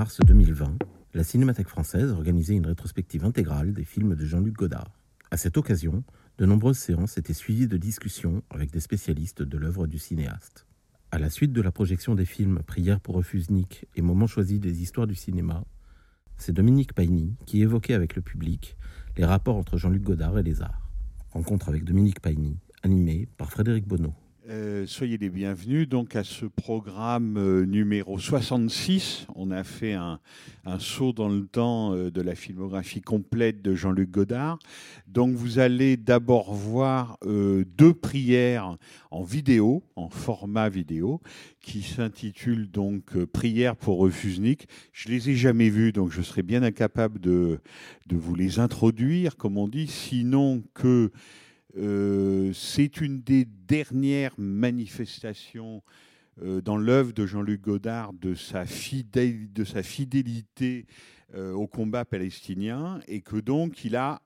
Mars 2020, la Cinémathèque française organisait une rétrospective intégrale des films de Jean-Luc Godard. À cette occasion, de nombreuses séances étaient suivies de discussions avec des spécialistes de l'œuvre du cinéaste. À la suite de la projection des films Prière pour Refusnik et Moments choisis des histoires du cinéma, c'est Dominique Paigny qui évoquait avec le public les rapports entre Jean-Luc Godard et les arts. Rencontre avec Dominique Paigny, animé par Frédéric Bonneau. Euh, soyez les bienvenus donc à ce programme euh, numéro 66. On a fait un, saut dans le temps euh, de la filmographie complète de Jean-Luc Godard. Donc vous allez d'abord voir deux prières en vidéo, en format vidéo, qui s'intitulent donc Prières pour Refusnik. Je les ai jamais vues, donc je serais bien incapable de, de vous les introduire, comme on dit, sinon que euh, c'est une des dernières manifestations euh, dans l'œuvre de Jean-Luc Godard de sa, fidélité euh, au combat palestinien et que donc il a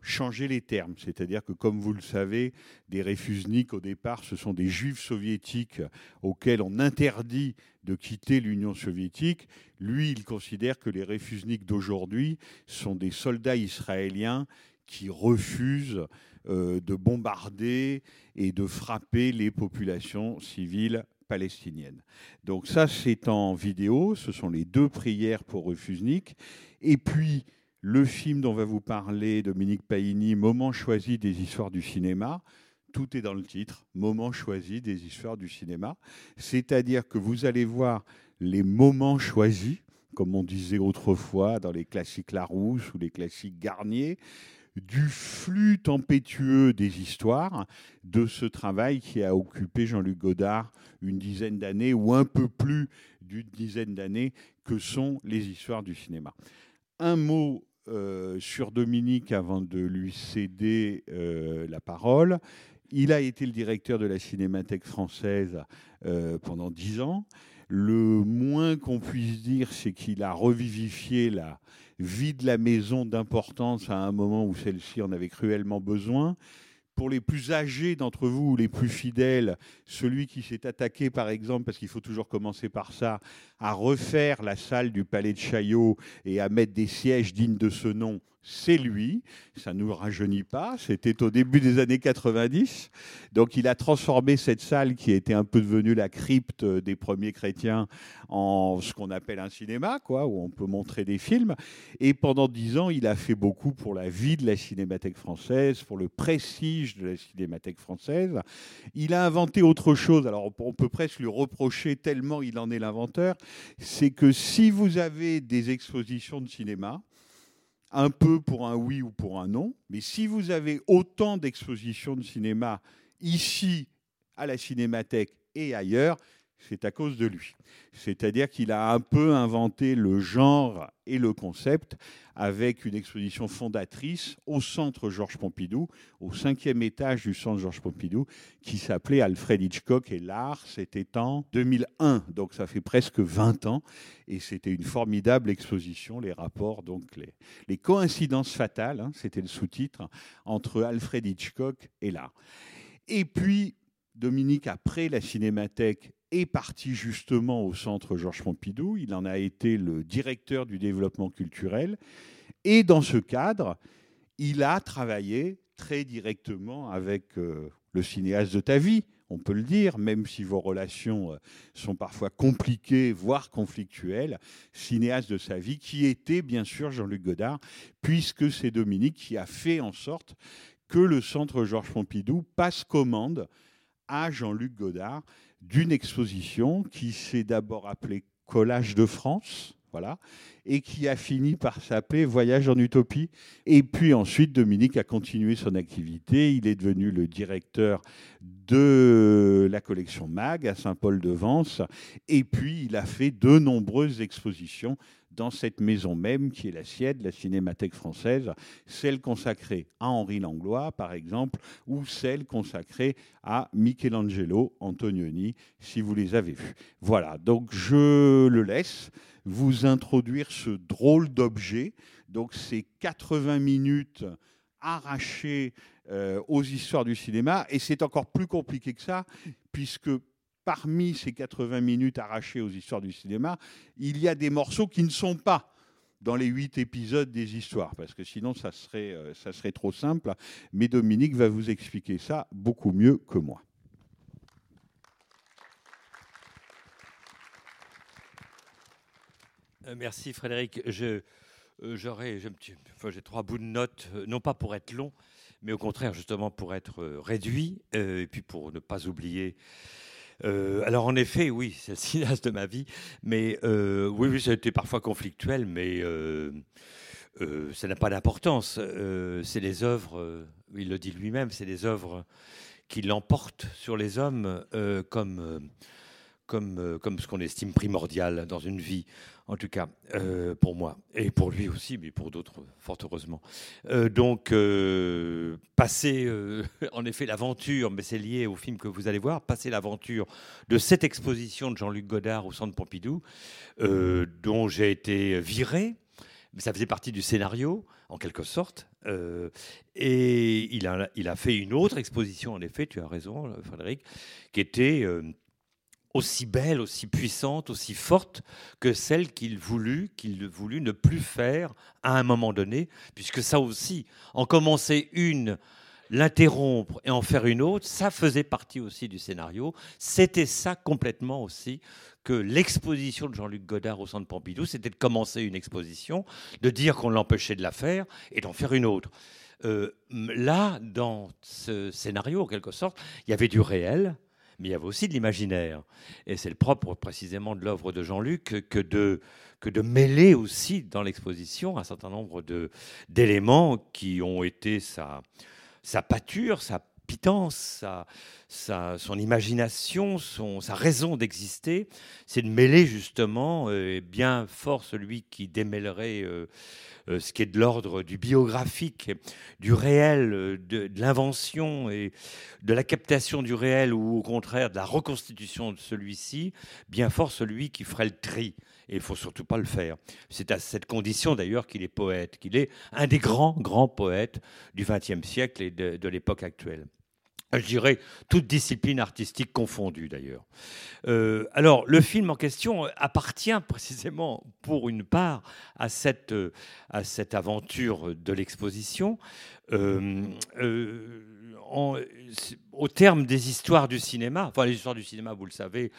changé les termes. C'est-à-dire que, comme vous le savez, des réfusniks, au départ, ce sont des juifs soviétiques auxquels on interdit de quitter l'Union soviétique. Lui, il considère que les réfusniks d'aujourd'hui sont des soldats israéliens qui refusent de bombarder et de frapper les populations civiles palestiniennes. Donc ça, c'est en vidéo. Ce sont les deux prières pour Refusnik. Et puis, le film dont va vous parler Dominique Paini, Moment choisi des histoires du cinéma. Tout est dans le titre, Moment choisi des histoires du cinéma. C'est-à-dire que vous allez voir les moments choisis, comme on disait autrefois dans les classiques Larousse ou les classiques Garnier, du flux tempétueux des histoires, de ce travail qui a occupé Jean-Luc Godard une dizaine d'années ou un peu plus d'une dizaine d'années, que sont les histoires du cinéma. Un mot euh, sur Dominique avant de lui céder euh, la parole. Il a été le directeur de la Cinémathèque française euh, pendant dix ans. Le moins qu'on puisse dire, c'est qu'il a revivifié la, vie de la maison d'importance à un moment où celle-ci en avait cruellement besoin. Pour les plus âgés d'entre vous ou les plus fidèles, celui qui s'est attaqué, par exemple, parce qu'il faut toujours commencer par ça, à refaire la salle du Palais de Chaillot et à mettre des sièges dignes de ce nom, c'est lui. Ça ne nous rajeunit pas. C'était au début des années 90. Donc il a transformé cette salle qui était un peu devenue la crypte des premiers chrétiens en ce qu'on appelle un cinéma, quoi, où on peut montrer des films. Et pendant dix ans, il a fait beaucoup pour la vie de la Cinémathèque française, pour le prestige de la Cinémathèque française. Il a inventé autre chose. Alors on peut presque lui reprocher tellement il en est l'inventeur. C'est que si vous avez des expositions de cinéma, un peu pour un oui ou pour un non, mais si vous avez autant d'expositions de cinéma ici, à la Cinémathèque et ailleurs, c'est à cause de lui. C'est-à-dire qu'il a un peu inventé le genre et le concept avec une exposition fondatrice au centre Georges Pompidou, au cinquième étage du centre Georges Pompidou, qui s'appelait Alfred Hitchcock et l'art, c'était en 2001, donc ça fait presque 20 ans, et c'était une formidable exposition, les rapports, donc les, les coïncidences fatales, hein, c'était le sous-titre, entre Alfred Hitchcock et l'art. Et puis, Dominique, après la Cinémathèque, est parti justement au centre Georges Pompidou. Il en a été le directeur du développement culturel. Et dans ce cadre, il a travaillé très directement avec euh, le cinéaste de ta vie, on peut le dire, même si vos relations euh, sont parfois compliquées, voire conflictuelles, cinéaste de sa vie, qui était bien sûr Jean-Luc Godard, puisque c'est Dominique qui a fait en sorte que le centre Georges Pompidou passe commande à Jean-Luc Godard d'une exposition qui s'est d'abord appelée Collage de France, voilà, et qui a fini par s'appeler Voyage en Utopie. Et puis ensuite, Dominique a continué son activité. Il est devenu le directeur de la collection MAG à Saint-Paul-de-Vence. Et puis, il a fait de nombreuses expositions dans cette maison même qui est la sienne, la Cinémathèque française, celle consacrée à Henri Langlois, par exemple, ou celle consacrée à Michelangelo Antonioni, si vous les avez vus. Voilà, donc je le laisse vous introduire ce drôle d'objet. Donc c'est 80 minutes arrachées euh, aux histoires du cinéma, et c'est encore plus compliqué que ça, puisque parmi ces 80 minutes arrachées aux histoires du cinéma, il y a des morceaux qui ne sont pas dans les huit épisodes des histoires, parce que sinon ça serait, euh, ça serait trop simple. Mais Dominique va vous expliquer ça beaucoup mieux que moi. Euh, merci Frédéric. Euh, j'ai trois bouts de notes, non pas pour être long, mais au contraire justement pour être réduit, et puis pour ne pas oublier. Alors en effet, oui, c'est le cinéaste de ma vie, mais oui, oui, ça a été parfois conflictuel, mais ça n'a pas d'importance. c'est les œuvres, il le dit lui-même, c'est les œuvres qui l'emportent sur les hommes comme comme, comme ce qu'on estime primordial dans une vie en tout cas euh, pour moi, et pour lui aussi, mais pour d'autres, fort heureusement. Euh, donc, euh, passer, en effet, l'aventure, mais c'est lié au film que vous allez voir, passer l'aventure de cette exposition de Jean-Luc Godard au Centre Pompidou, dont j'ai été viré, mais ça faisait partie du scénario, en quelque sorte. et il a fait une autre exposition, en effet, tu as raison, Frédéric, qui était aussi belle, aussi puissante, aussi forte que celle qu'il voulut, qu'il voulut ne plus faire à un moment donné, puisque ça aussi, en commencer une, l'interrompre et en faire une autre, ça faisait partie aussi du scénario. C'était ça complètement aussi que l'exposition de Jean-Luc Godard au Centre Pompidou, c'était de commencer une exposition, de dire qu'on l'empêchait de la faire et d'en faire une autre. Euh, là, dans ce scénario, en quelque sorte, il y avait du réel, mais il y avait aussi de l'imaginaire. Et c'est le propre précisément de l'œuvre de Jean-Luc que de, mêler aussi dans l'exposition un certain nombre d'éléments qui ont été sa, sa pâture, sa sa, son imagination, son, sa raison d'exister. C'est de mêler justement, euh, bien fort celui qui démêlerait... Euh, euh, ce qui est de l'ordre du biographique, du réel, euh, de, l'invention et de la captation du réel ou au contraire de la reconstitution de celui-ci, bien fort celui qui ferait le tri. Et il faut surtout pas le faire. C'est à cette condition d'ailleurs qu'il est poète, qu'il est un des grands, grands poètes du XXe siècle et de l'époque actuelle je dirais, toute discipline artistique confondue d'ailleurs. Euh, alors, le film en question appartient précisément, pour une part, à cette, à cette aventure de l'exposition. Euh, euh, au terme des histoires du cinéma, enfin les histoires du cinéma, vous le savez,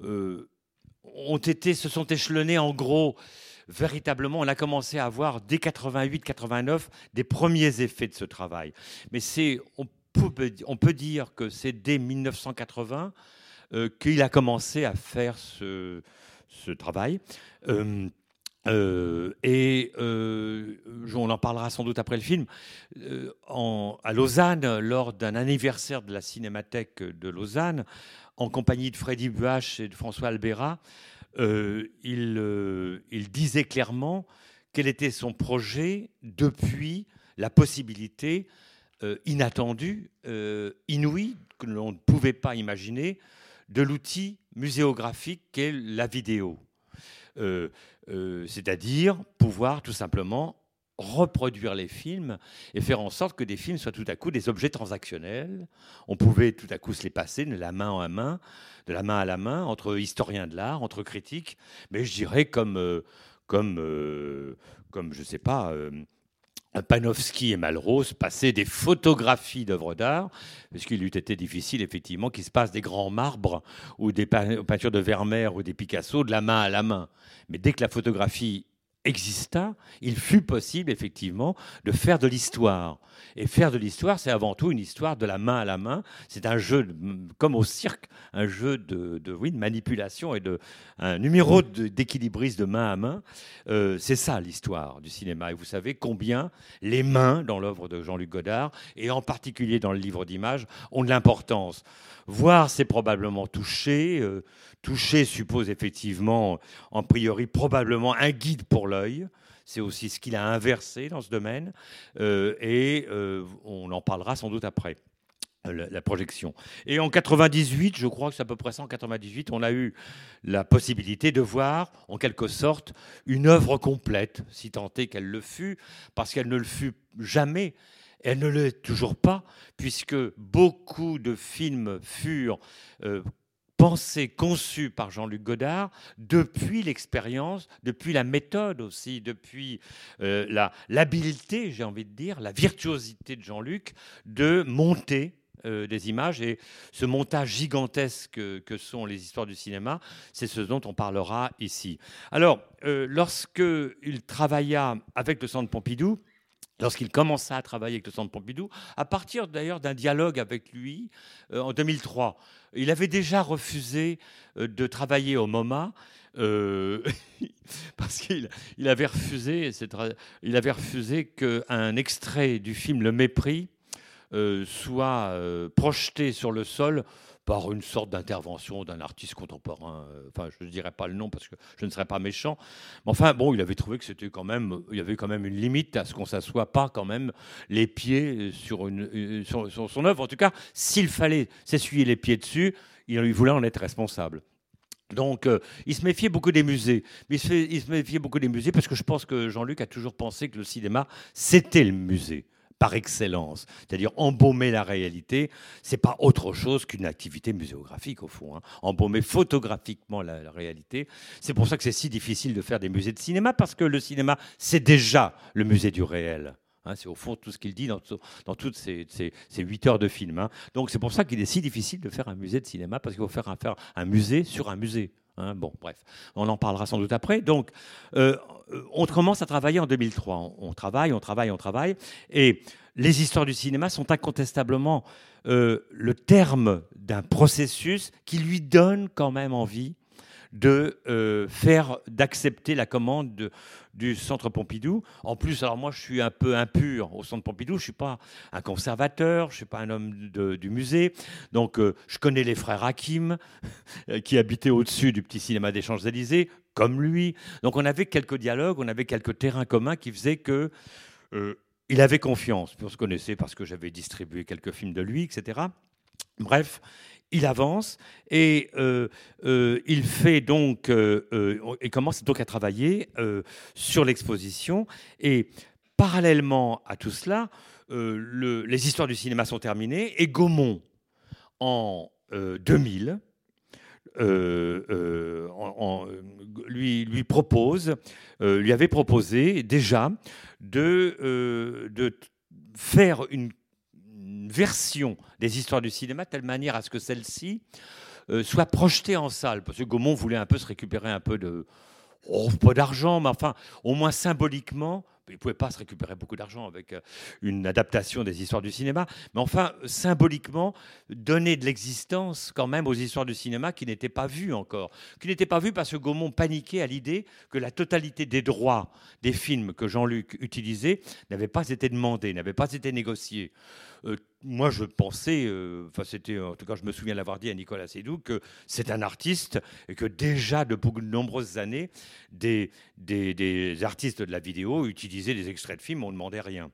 ont été, se sont échelonnées en gros véritablement, on a commencé à avoir dès 88-89 des premiers effets de ce travail. Mais c'est, on peut dire que c'est dès 1980 euh, qu'il a commencé à faire ce, travail. Euh, euh, et on en parlera sans doute après le film. à Lausanne, lors d'un anniversaire de la Cinémathèque de Lausanne, en compagnie de Freddy Buach et de François Albera, il, il disait clairement quel était son projet depuis la possibilité euh, inattendu, euh, inouï, que l'on ne pouvait pas imaginer, de l'outil muséographique qu'est la vidéo. Euh, c'est-à-dire pouvoir tout simplement reproduire les films et faire en sorte que des films soient tout à coup des objets transactionnels. On pouvait tout à coup se les passer de la main à main, de la main à la main, entre historiens de l'art, entre critiques, mais je dirais comme, comme, comme je ne sais pas, Panofsky et Malraux passaient des photographies d'œuvres d'art, puisqu'il eût été difficile effectivement qu'il se passe des grands marbres ou des peintures de Vermeer ou des Picasso de la main à la main. Mais dès que la photographie exista, il fut possible effectivement de faire de l'histoire. Et faire de l'histoire, c'est avant tout une histoire de la main à la main. C'est un jeu, comme au cirque, un jeu de, oui, de manipulation et de un numéro d'équilibriste de main à main. Euh, c'est ça l'histoire du cinéma. Et vous savez combien les mains dans l'œuvre de Jean-Luc Godard, et en particulier dans le livre d'images, ont de l'importance. Voir, c'est probablement toucher. euh, toucher suppose effectivement, en priori, probablement un guide pour l'œil. C'est aussi ce qu'il a inversé dans ce domaine. Euh, et euh, on en parlera sans doute après. euh, La, projection. Et en 98, je crois que c'est à peu près ça, en 98, on a eu la possibilité de voir, en quelque sorte, une œuvre complète, si tant est qu'elle le fut, parce qu'elle ne le fut jamais. Elle ne l'est toujours pas, puisque beaucoup de films furent pensés, conçus par Jean-Luc Godard depuis l'expérience, depuis la méthode aussi, depuis euh, l'habileté, j'ai envie de dire, la virtuosité de Jean-Luc de monter euh, des images et ce montage gigantesque que, sont les histoires du cinéma, c'est ce dont on parlera ici. Alors, euh, lorsque il travailla avec le Centre Pompidou, lorsqu'il commença à travailler avec le Centre Pompidou, à partir d'ailleurs d'un dialogue avec lui euh, en 2003, il avait déjà refusé euh, de travailler au MoMA. euh, parce qu'il il avait refusé, il avait refusé qu'un extrait du film Le Mépris euh, soit projeté sur le sol par une sorte d'intervention d'un artiste contemporain. euh, Enfin, je ne dirais pas le nom parce que je ne serais pas méchant. Mais enfin, bon, il avait trouvé que c'était quand même, il y avait quand même une limite à ce qu'on s'assoie pas quand même les pieds sur, une, euh, sur, sur son œuvre. En tout cas, s'il fallait s'essuyer les pieds dessus, il, voulait en être responsable. Donc, euh, il se méfiait beaucoup des musées. Mais il se méfiait beaucoup des musées parce que je pense que Jean-Luc a toujours pensé que le cinéma, c'était le musée par excellence, c'est-à-dire embaumer la réalité, c'est pas autre chose qu'une activité muséographique au fond, hein. embaumer photographiquement la, réalité. C'est pour ça que c'est si difficile de faire des musées de cinéma parce que le cinéma c'est déjà le musée du réel. hein. c'est au fond tout ce qu'il dit dans, toutes ces, ces- ces huit heures de film. hein. Donc c'est pour ça qu'il est si difficile de faire un musée de cinéma parce qu'il faut faire un musée sur un musée. Hein. Bon, bref, on en parlera sans doute après. Donc, euh, on commence à travailler en 2003. On, travaille, on travaille, on travaille. Et les histoires du cinéma sont incontestablement euh, le terme d'un processus qui lui donne quand même envie de euh, faire, d'accepter la commande de- du Centre Pompidou. En plus, alors moi, je suis un peu impur au Centre Pompidou. Je suis pas un conservateur, je suis pas un homme du musée. Donc, euh, je connais les frères Hakim, euh, qui habitaient au-dessus du petit cinéma des Champs-Élysées, comme lui. Donc, on avait quelques dialogues, on avait quelques terrains communs qui faisaient que il avait confiance. On se connaissait parce que j'avais distribué quelques films de lui, etc. Bref, il avance et euh, euh, il fait donc euh, commence donc à travailler sur l'exposition. Et parallèlement à tout cela, le- les histoires du cinéma sont terminées et Gaumont en euh, 2000 euh, euh, en- en- lui, lui propose, lui avait proposé déjà de, de faire une, version des histoires du cinéma de telle manière à ce que celle-ci euh, soit projetée en salle. Parce que Gaumont voulait un peu se récupérer un peu de... Oh, pas d'argent, mais enfin, au moins symboliquement, il ne pouvait pas se récupérer beaucoup d'argent avec euh, une adaptation des histoires du cinéma, mais enfin, symboliquement, donner de l'existence quand même aux histoires du cinéma qui n'étaient pas vues encore. Qui n'étaient pas vues parce que Gaumont paniquait à l'idée que la totalité des droits des films que Jean-Luc utilisait n'avait pas été demandée, n'avait pas été négociée. Moi, je pensais, euh, enfin, c'était, en tout cas, je me souviens l'avoir dit à Nicolas Sédou, que c'est un artiste et que déjà, de beaucoup de nombreuses années, des, artistes de la vidéo utilisaient des extraits de films, on ne demandait rien.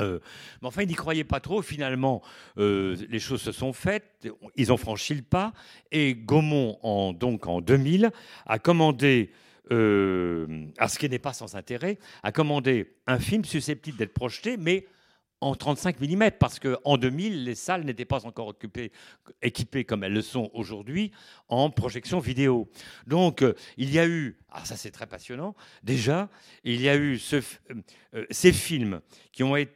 Euh, mais enfin, ils n'y croyaient pas trop. Finalement, euh, les choses se sont faites. Ils ont franchi le pas. Et Gaumont, donc en 2000, a commandé, ce qui n'est pas sans intérêt, a commandé un film susceptible d'être projeté, mais en 35 mm, parce qu'en 2000, les salles n'étaient pas encore équipées comme elles le sont aujourd'hui en projection vidéo. Donc, euh, il y a eu, ah ça c'est très passionnant, déjà, il y a eu f- euh, ces films qui ont été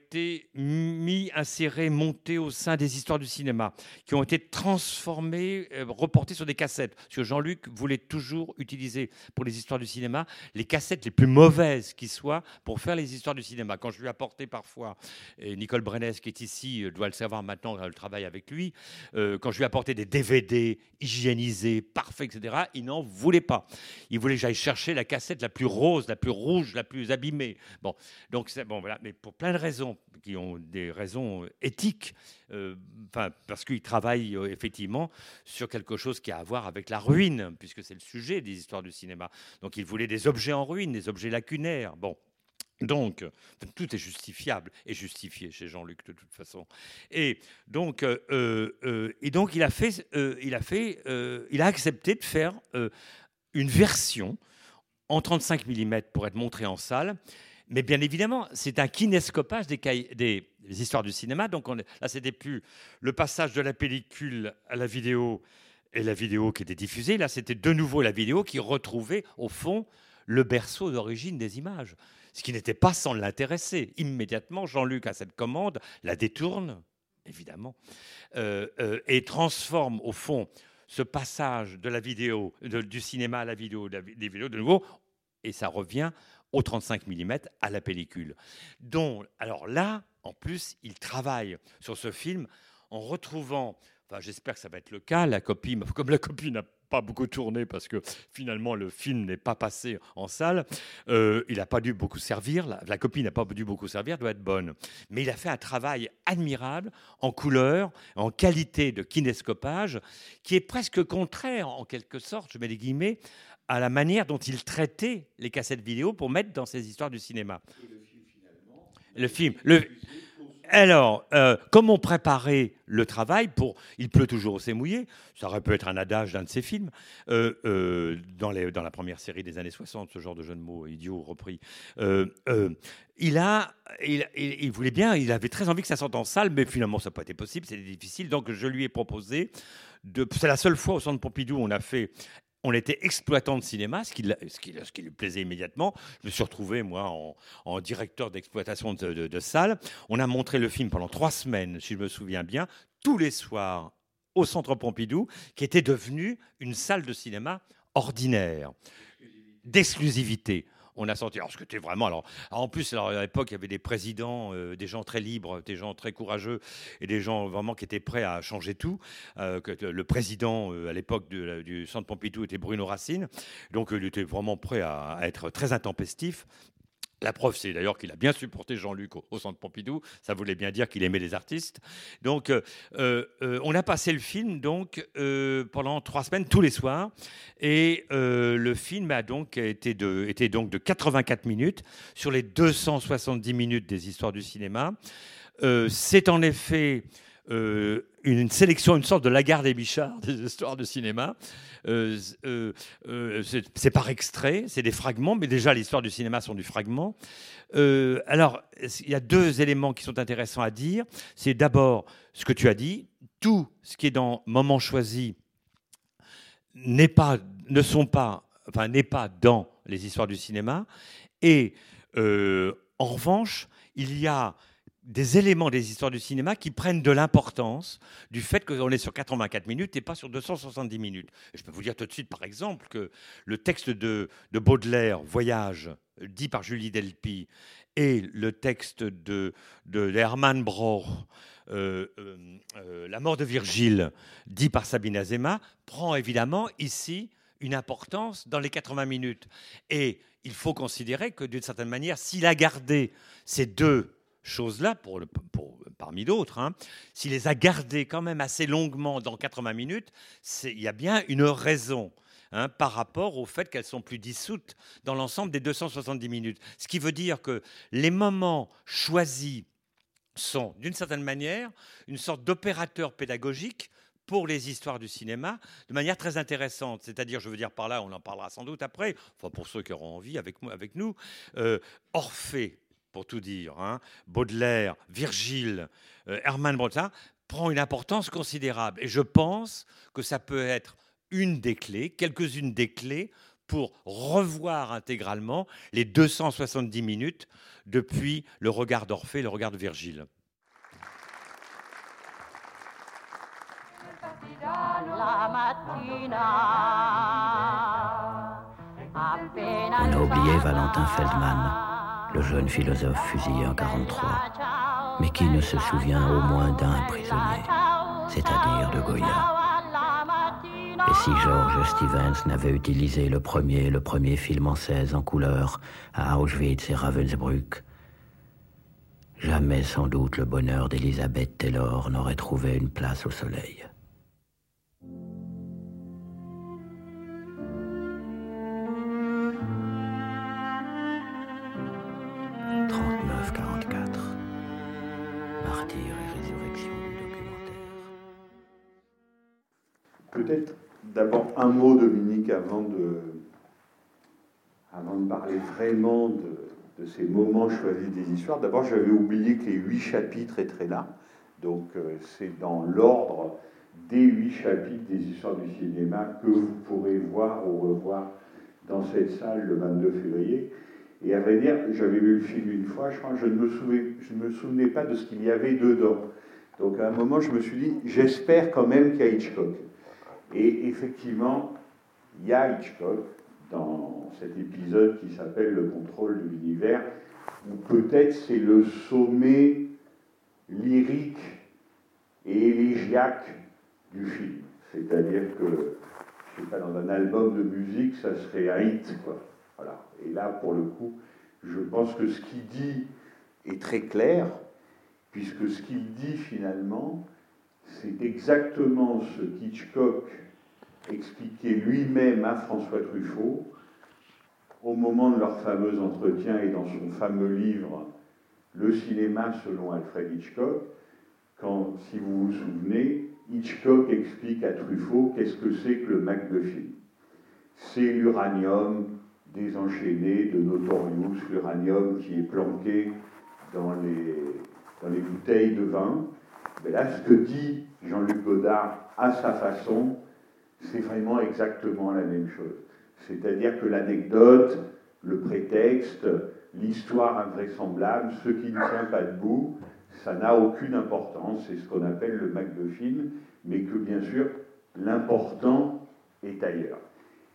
mis, insérés, montés au sein des histoires du cinéma, qui ont été transformés, euh, reportés sur des cassettes. Parce que Jean-Luc voulait toujours utiliser pour les histoires du cinéma les cassettes les plus mauvaises qui soient pour faire les histoires du cinéma. Quand je lui apportais parfois, et Nicole Brennes qui est ici euh, doit le savoir maintenant, elle travaille avec lui, euh, quand je lui apportais des DVD hygiénisés, parfaits, etc., il n'en voulait pas. Il voulait que j'aille chercher la cassette la plus rose, la plus rouge, la plus abîmée. Bon, donc bon, voilà. Mais pour plein de raisons, qui ont des raisons éthiques, euh, parce qu'il travaille euh, effectivement sur quelque chose qui a à voir avec la ruine, puisque c'est le sujet des histoires du cinéma. Donc il voulait des objets en ruine, des objets lacunaires. Bon. Donc, tout est justifiable et justifié chez Jean-Luc de toute façon. Et donc, euh, euh, il a euh, il a fait, euh, il a accepté de faire euh, une version en 35 mm pour être montrée en salle. Mais bien évidemment, c'est un kinescopage des, histoires du cinéma. Donc on là, c'était plus le passage de la pellicule à la vidéo et la vidéo qui était diffusée. Là, c'était de nouveau la vidéo qui retrouvait au fond le berceau d'origine des images. Ce qui n'était pas sans l'intéresser. Immédiatement, Jean-Luc a cette commande, la détourne, évidemment, euh, euh, et transforme au fond ce passage de la vidéo, du cinéma à la vidéo, des vidéos de nouveau, et ça revient au 35 mm à la pellicule. Donc, alors là, en plus, il travaille sur ce film en retrouvant, enfin j'espère que ça va être le cas, la copie, comme la copie n'a pas beaucoup tourné parce que finalement le film n'est pas passé en salle, euh, il n'a pas dû beaucoup servir, la, la copie n'a pas dû beaucoup servir, doit être bonne. Mais il a fait un travail admirable en couleur, en qualité de kinescopage, qui est presque contraire en quelque sorte, je mets des guillemets, à la manière dont il traitait les cassettes vidéo pour mettre dans ses histoires du cinéma. Le film. Le... Alors, euh, comment préparer le travail pour Il pleut toujours, c'est mouillé Ça aurait pu être un adage d'un de ses films. euh, euh, dans, les, dans la première série des années 60, ce genre de jeu de mots idiot repris. Il, a, il, il- voulait bien, il avait très envie que ça sorte en salle, mais finalement, ça n'a pas été possible, c'était difficile. Donc, je lui ai proposé. C'est la seule fois au centre Pompidou où on a fait on était exploitant de cinéma, ce qui, lui plaisait immédiatement. Je me suis retrouvé, moi, en, directeur d'exploitation de, de, de salle. On a montré le film pendant trois semaines, si je me souviens bien, tous les soirs au Centre Pompidou, qui était devenu une salle de cinéma ordinaire, d'exclusivité. On a senti, alors ce que était vraiment, alors, en plus, alors, à l'époque, il y avait des présidents, euh, des gens très libres, des gens très courageux et des gens vraiment qui étaient prêts à changer tout. Euh, que le président euh, à l'époque du Centre Pompidou était Bruno Racine, donc il était vraiment prêt à être très intempestif. La preuve, c'est d'ailleurs qu'il a bien supporté Jean-Luc au, Centre Pompidou. Ça voulait bien dire qu'il aimait les artistes. Donc, euh, euh, euh, on a passé le film donc pendant trois semaines tous les soirs, et le film a donc été de, était donc de 84 minutes sur les 270 minutes des histoires du cinéma. C'est en effet euh, une sélection, une sorte de Lagarde et Bichard des histoires de cinéma. Euh, euh, c'est par extrait, c'est des fragments, mais déjà les histoires du cinéma sont du fragment. Alors, il y a deux éléments qui sont intéressants à dire. C'est d'abord ce que tu as dit, tout ce qui est dans Moment choisi n'est pas, ne sont pas, enfin n'est pas dans les histoires du cinéma. Et en revanche, il y a des éléments des histoires du cinéma qui prennent de l'importance du fait qu'on est sur 84 minutes et pas sur 270 minutes. Je peux vous dire tout de suite, par exemple, que le texte de, de Baudelaire, Voyage, dit par Julie Delpy, et le texte de, de Hermann Broch, euh, euh, euh, La mort de Virgile, dit par Sabine Azema, prend évidemment ici une importance dans les 80 minutes. Et il faut considérer que d'une certaine manière, s'il a gardé ces deux choses-là, pour parmi d'autres, hein, s'il les a gardées quand même assez longuement dans 80 minutes, il y a bien une raison. hein, par rapport au fait qu'elles sont plus dissoutes dans l'ensemble des 270 minutes. Ce qui veut dire que les moments choisis sont, d'une certaine manière, une sorte d'opérateur pédagogique pour les histoires du cinéma de manière très intéressante. C'est-à-dire, je veux dire par là, on en parlera sans doute après, enfin pour ceux qui auront envie avec, avec nous, euh, Orphée, pour tout dire, hein, Baudelaire, Virgile, euh, Hermann Brotin, prend une importance considérable. Et je pense que ça peut être une des clés, quelques-unes des clés pour revoir intégralement les 270 minutes depuis le regard d'Orphée, le regard de Virgile. On a oublié Valentin Feldman, le jeune philosophe fusillé en 43, mais qui ne se souvient au moins d'un prisonnier, c'est-à-dire de Goya. Et si George Stevens n'avait utilisé le premier, le premier film en 16 en couleur à Auschwitz et Ravensbrück, jamais sans doute le bonheur d'Elizabeth Taylor n'aurait trouvé une place au soleil. Peut-être d'abord un mot, Dominique, avant de, avant de parler vraiment de, ces moments choisis des histoires. D'abord, j'avais oublié que les huit chapitres étaient là. Donc, euh, c'est dans l'ordre des huit chapitres des histoires du cinéma que vous pourrez voir ou revoir dans cette salle le 22 février. Et à vrai dire, j'avais vu le film une fois, je crois ne me souvenais, je ne me souvenais pas de ce qu'il y avait dedans. Donc à un moment, je me suis dit, j'espère quand même qu'il y a Hitchcock. Et effectivement, il y a Hitchcock dans cet épisode qui s'appelle Le contrôle de l'univers, où peut-être c'est le sommet lyrique et élégiaque du film. C'est-à-dire que, je sais pas, dans un album de musique, ça serait un hit, quoi. Voilà. Et là, pour le coup, je pense que ce qu'il dit est très clair, puisque ce qu'il dit finalement, c'est exactement ce qu'Hitchcock expliquait lui-même à François Truffaut au moment de leur fameux entretien et dans son fameux livre Le cinéma selon Alfred Hitchcock, quand, si vous vous souvenez, Hitchcock explique à Truffaut qu'est-ce que c'est que le MacGuffin. C'est l'uranium désenchaîné de Notorious, l'uranium qui est planqué dans les, dans les bouteilles de vin. Mais là, ce que dit Jean-Luc Godard à sa façon, c'est vraiment exactement la même chose. C'est-à-dire que l'anecdote, le prétexte, l'histoire invraisemblable, ce qui ne tient pas debout, ça n'a aucune importance. C'est ce qu'on appelle le MacGuffin, mais que bien sûr, l'important est ailleurs.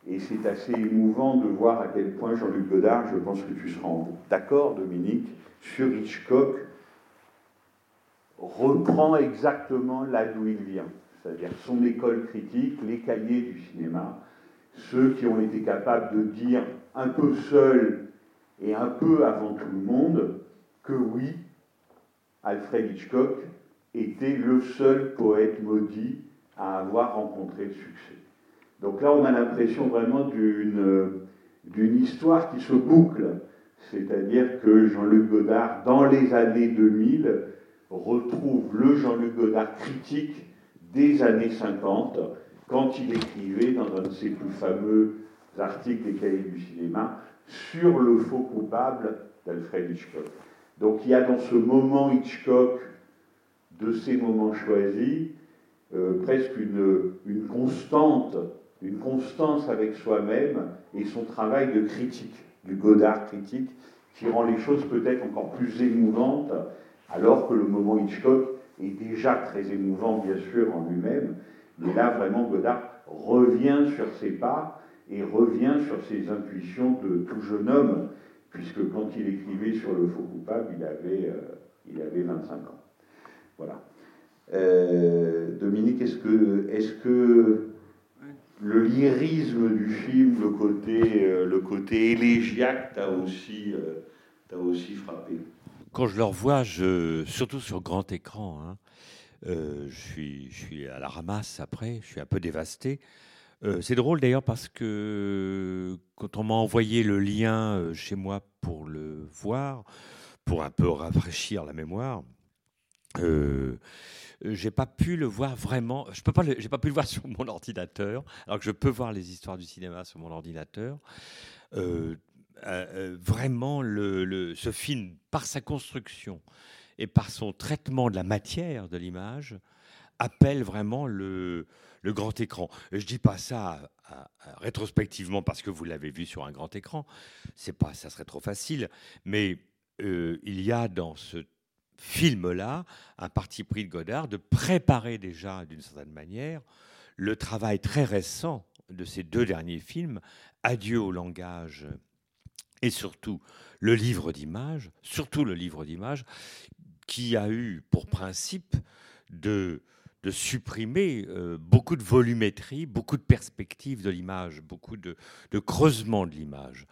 Et c'est assez émouvant de voir à quel point Jean-Luc Godard, je pense que tu seras d'accord, Dominique, sur Hitchcock, reprend exactement là d'où il vient. C'est-à-dire son école critique, les cahiers du cinéma, ceux qui ont été capables de dire un peu seul et un peu avant tout le monde que oui, Alfred Hitchcock était le seul poète maudit à avoir rencontré le succès. Donc là, on a l'impression vraiment d'une histoire qui se boucle. C'est-à-dire que Jean-Luc Godard, dans les années 2000, retrouve le Jean-Luc Godard critique des années 50, quand il écrivait dans un de ses plus fameux articles des cahiers du cinéma sur le faux coupable d'Alfred Hitchcock. Donc il y a dans ce moment Hitchcock, de ces moments choisis, euh, presque une, une constante une constance avec soi-même et son travail de critique, du Godard critique, qui rend les choses peut-être encore plus émouvantes, alors que le moment Hitchcock est déjà très émouvant, bien sûr, en lui-même. Mais là, vraiment, Godard revient sur ses pas et revient sur ses intuitions de tout jeune homme, puisque quand il écrivait sur le faux coupable, il avait, euh, il avait 25 ans. Voilà. Euh, Dominique, est-ce que, est-ce que le lyrisme du film, le côté, euh, le côté élégiaque t'a aussi, aussi frappé? Quand je le revois, surtout sur grand écran, hein, euh, je, suis, à la ramasse après, je suis un peu dévasté. c'est drôle d'ailleurs parce que quand on m'a envoyé le lien chez moi pour le voir, pour un peu rafraîchir la mémoire, euh, j'ai pas pu le voir vraiment. Je peux pas, j'ai pas pu le voir sur mon ordinateur, alors que je peux voir les histoires du cinéma sur mon ordinateur. Euh, euh, vraiment, le, ce film, par sa construction et par son traitement de la matière de l'image, appelle vraiment le, grand écran. Je dis pas ça rétrospectivement parce que vous l'avez vu sur un grand écran. C'est pas, ça serait trop facile. Mais euh, il y a dans ce film-là un parti pris de Godard de préparer déjà d'une certaine manière le travail très récent de ces deux derniers films, Adieu au langage et surtout le livre d'images, surtout le livre qui a eu pour principe de de supprimer euh, beaucoup de volumétrie, beaucoup de perspectives de l'image, beaucoup de, creusement de l'image.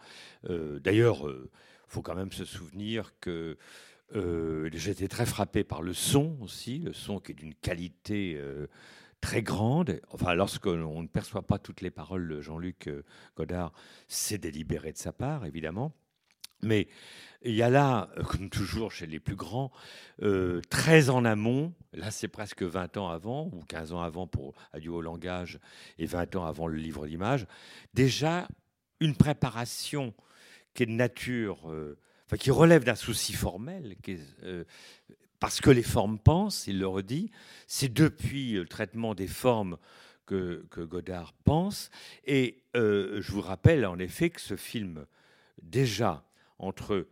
Euh, d'ailleurs, il euh, faut quand même se souvenir que j'étais très frappé par le son aussi, le son qui est d'une qualité très grande. Enfin, lorsqu'on ne perçoit pas toutes les paroles de Jean-Luc Godard, c'est délibéré de sa part, évidemment. Mais il y a là, euh, comme toujours chez les plus grands, euh, très en amont, là c'est presque 20 ans avant, ou 15 ans avant pour Adieu au langage, et 20 ans avant le livre d'images, déjà une préparation qui est de nature, euh, enfin, qui relève d'un souci formel, parce que les formes pensent, il le redit, c'est depuis le traitement des formes que, que Godard pense, et je vous rappelle en effet que ce film, déjà, entre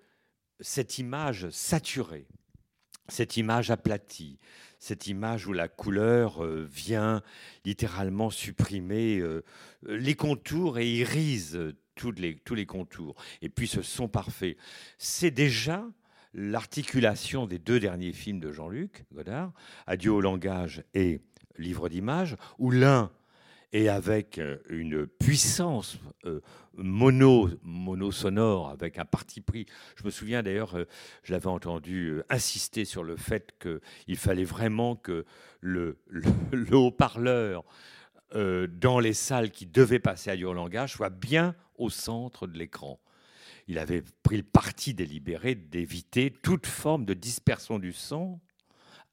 cette image saturée, cette image aplatie, cette image où la couleur euh, vient littéralement supprimer euh, les contours et irise tous les, tous les contours. Et puis ce son parfait. C'est déjà l'articulation des deux derniers films de Jean-Luc Godard, Adieu au langage et Livre d'images, où l'un et avec euh, une puissance euh, mono, mono sonore, avec un parti pris. Je me souviens d'ailleurs, euh, je l'avais entendu insister sur le fait qu'il fallait vraiment que le, le, haut-parleur dans les salles qui devaient passer à langage soit bien au centre de l'écran. Il avait pris le parti délibéré d'éviter toute forme de dispersion du son,